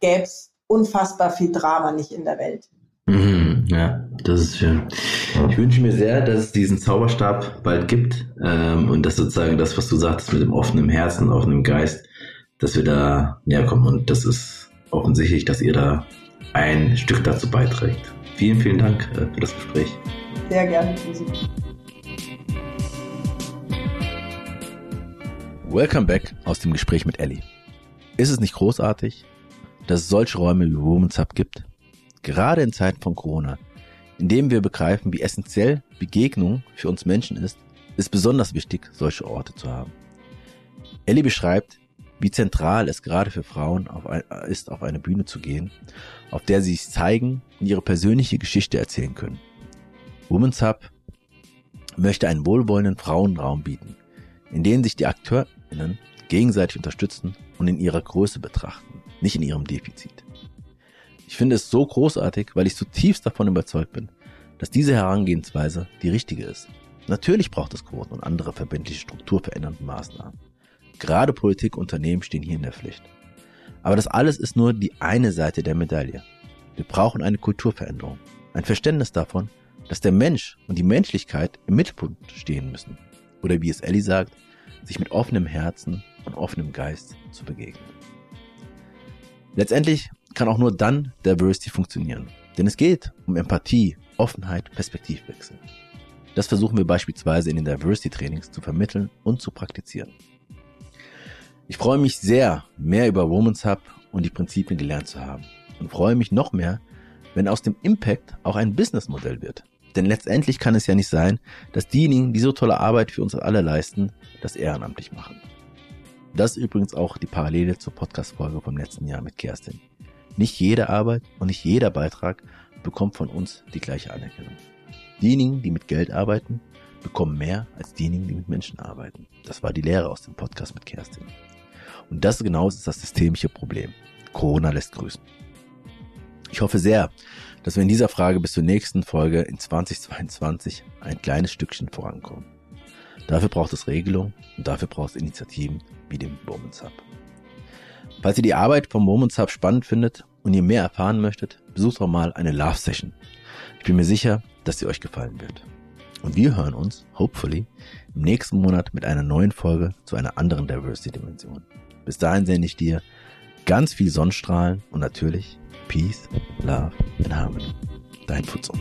Speaker 2: gäbe es unfassbar viel Drama nicht in der Welt.
Speaker 1: Mhm, ja, das ist schön. Ich wünsche mir sehr, dass es diesen Zauberstab bald gibt ähm, und dass sozusagen das, was du sagst, mit dem offenen Herzen, offenen Geist, dass wir da näher kommen. Und das ist offensichtlich, dass ihr da ein Stück dazu beiträgt. Vielen, vielen Dank äh, für das Gespräch.
Speaker 2: Sehr gerne, Susi.
Speaker 1: Welcome back aus dem Gespräch mit Ellie. Ist es nicht großartig, dass es solche Räume wie Women's Hub gibt? Gerade in Zeiten von Corona, in dem wir begreifen, wie essentiell Begegnung für uns Menschen ist, ist besonders wichtig, solche Orte zu haben. Ellie beschreibt, wie zentral es gerade für Frauen auf ein, ist, auf eine Bühne zu gehen, auf der sie sich zeigen und ihre persönliche Geschichte erzählen können. Women's Hub möchte einen wohlwollenden Frauenraum bieten, in dem sich die AkteurInnen gegenseitig unterstützen und in ihrer Größe betrachten, nicht in ihrem Defizit. Ich finde es so großartig, weil ich zutiefst davon überzeugt bin, dass diese Herangehensweise die richtige ist. Natürlich braucht es Quoten und andere verbindliche strukturverändernde Maßnahmen. Gerade Politik und Unternehmen stehen hier in der Pflicht. Aber das alles ist nur die eine Seite der Medaille. Wir brauchen eine Kulturveränderung, ein Verständnis davon, dass der Mensch und die Menschlichkeit im Mittelpunkt stehen müssen. Oder wie es Ellie sagt, sich mit offenem Herzen und offenem Geist zu begegnen. Letztendlich kann auch nur dann Diversity funktionieren. Denn es geht um Empathie, Offenheit, Perspektivwechsel. Das versuchen wir beispielsweise in den Diversity Trainings zu vermitteln und zu praktizieren. Ich freue mich sehr, mehr über Women's Hub und die Prinzipien gelernt zu haben und freue mich noch mehr, wenn aus dem Impact auch ein Businessmodell wird. Denn letztendlich kann es ja nicht sein, dass diejenigen, die so tolle Arbeit für uns alle leisten, das ehrenamtlich machen. Das ist übrigens auch die Parallele zur Podcast-Folge vom letzten Jahr mit Kerstin. Nicht jede Arbeit und nicht jeder Beitrag bekommt von uns die gleiche Anerkennung. Diejenigen, die mit Geld arbeiten, bekommen mehr als diejenigen, die mit Menschen arbeiten. Das war die Lehre aus dem Podcast mit Kerstin. Und das genau ist das systemische Problem. Corona lässt grüßen. Ich hoffe sehr, dass wir in dieser Frage bis zur nächsten Folge in 2022 ein kleines Stückchen vorankommen. Dafür braucht es Regelungen und dafür braucht es Initiativen wie dem Moments Hub. Falls ihr die Arbeit vom Moments Hub spannend findet und ihr mehr erfahren möchtet, besucht doch mal eine Love Session. Ich bin mir sicher, dass sie euch gefallen wird. Und wir hören uns, hopefully, im nächsten Monat mit einer neuen Folge zu einer anderen Diversity-Dimension. Bis dahin sende ich dir ganz viel Sonnenstrahlen und natürlich Peace, Love and Harmony. Dein Futsum.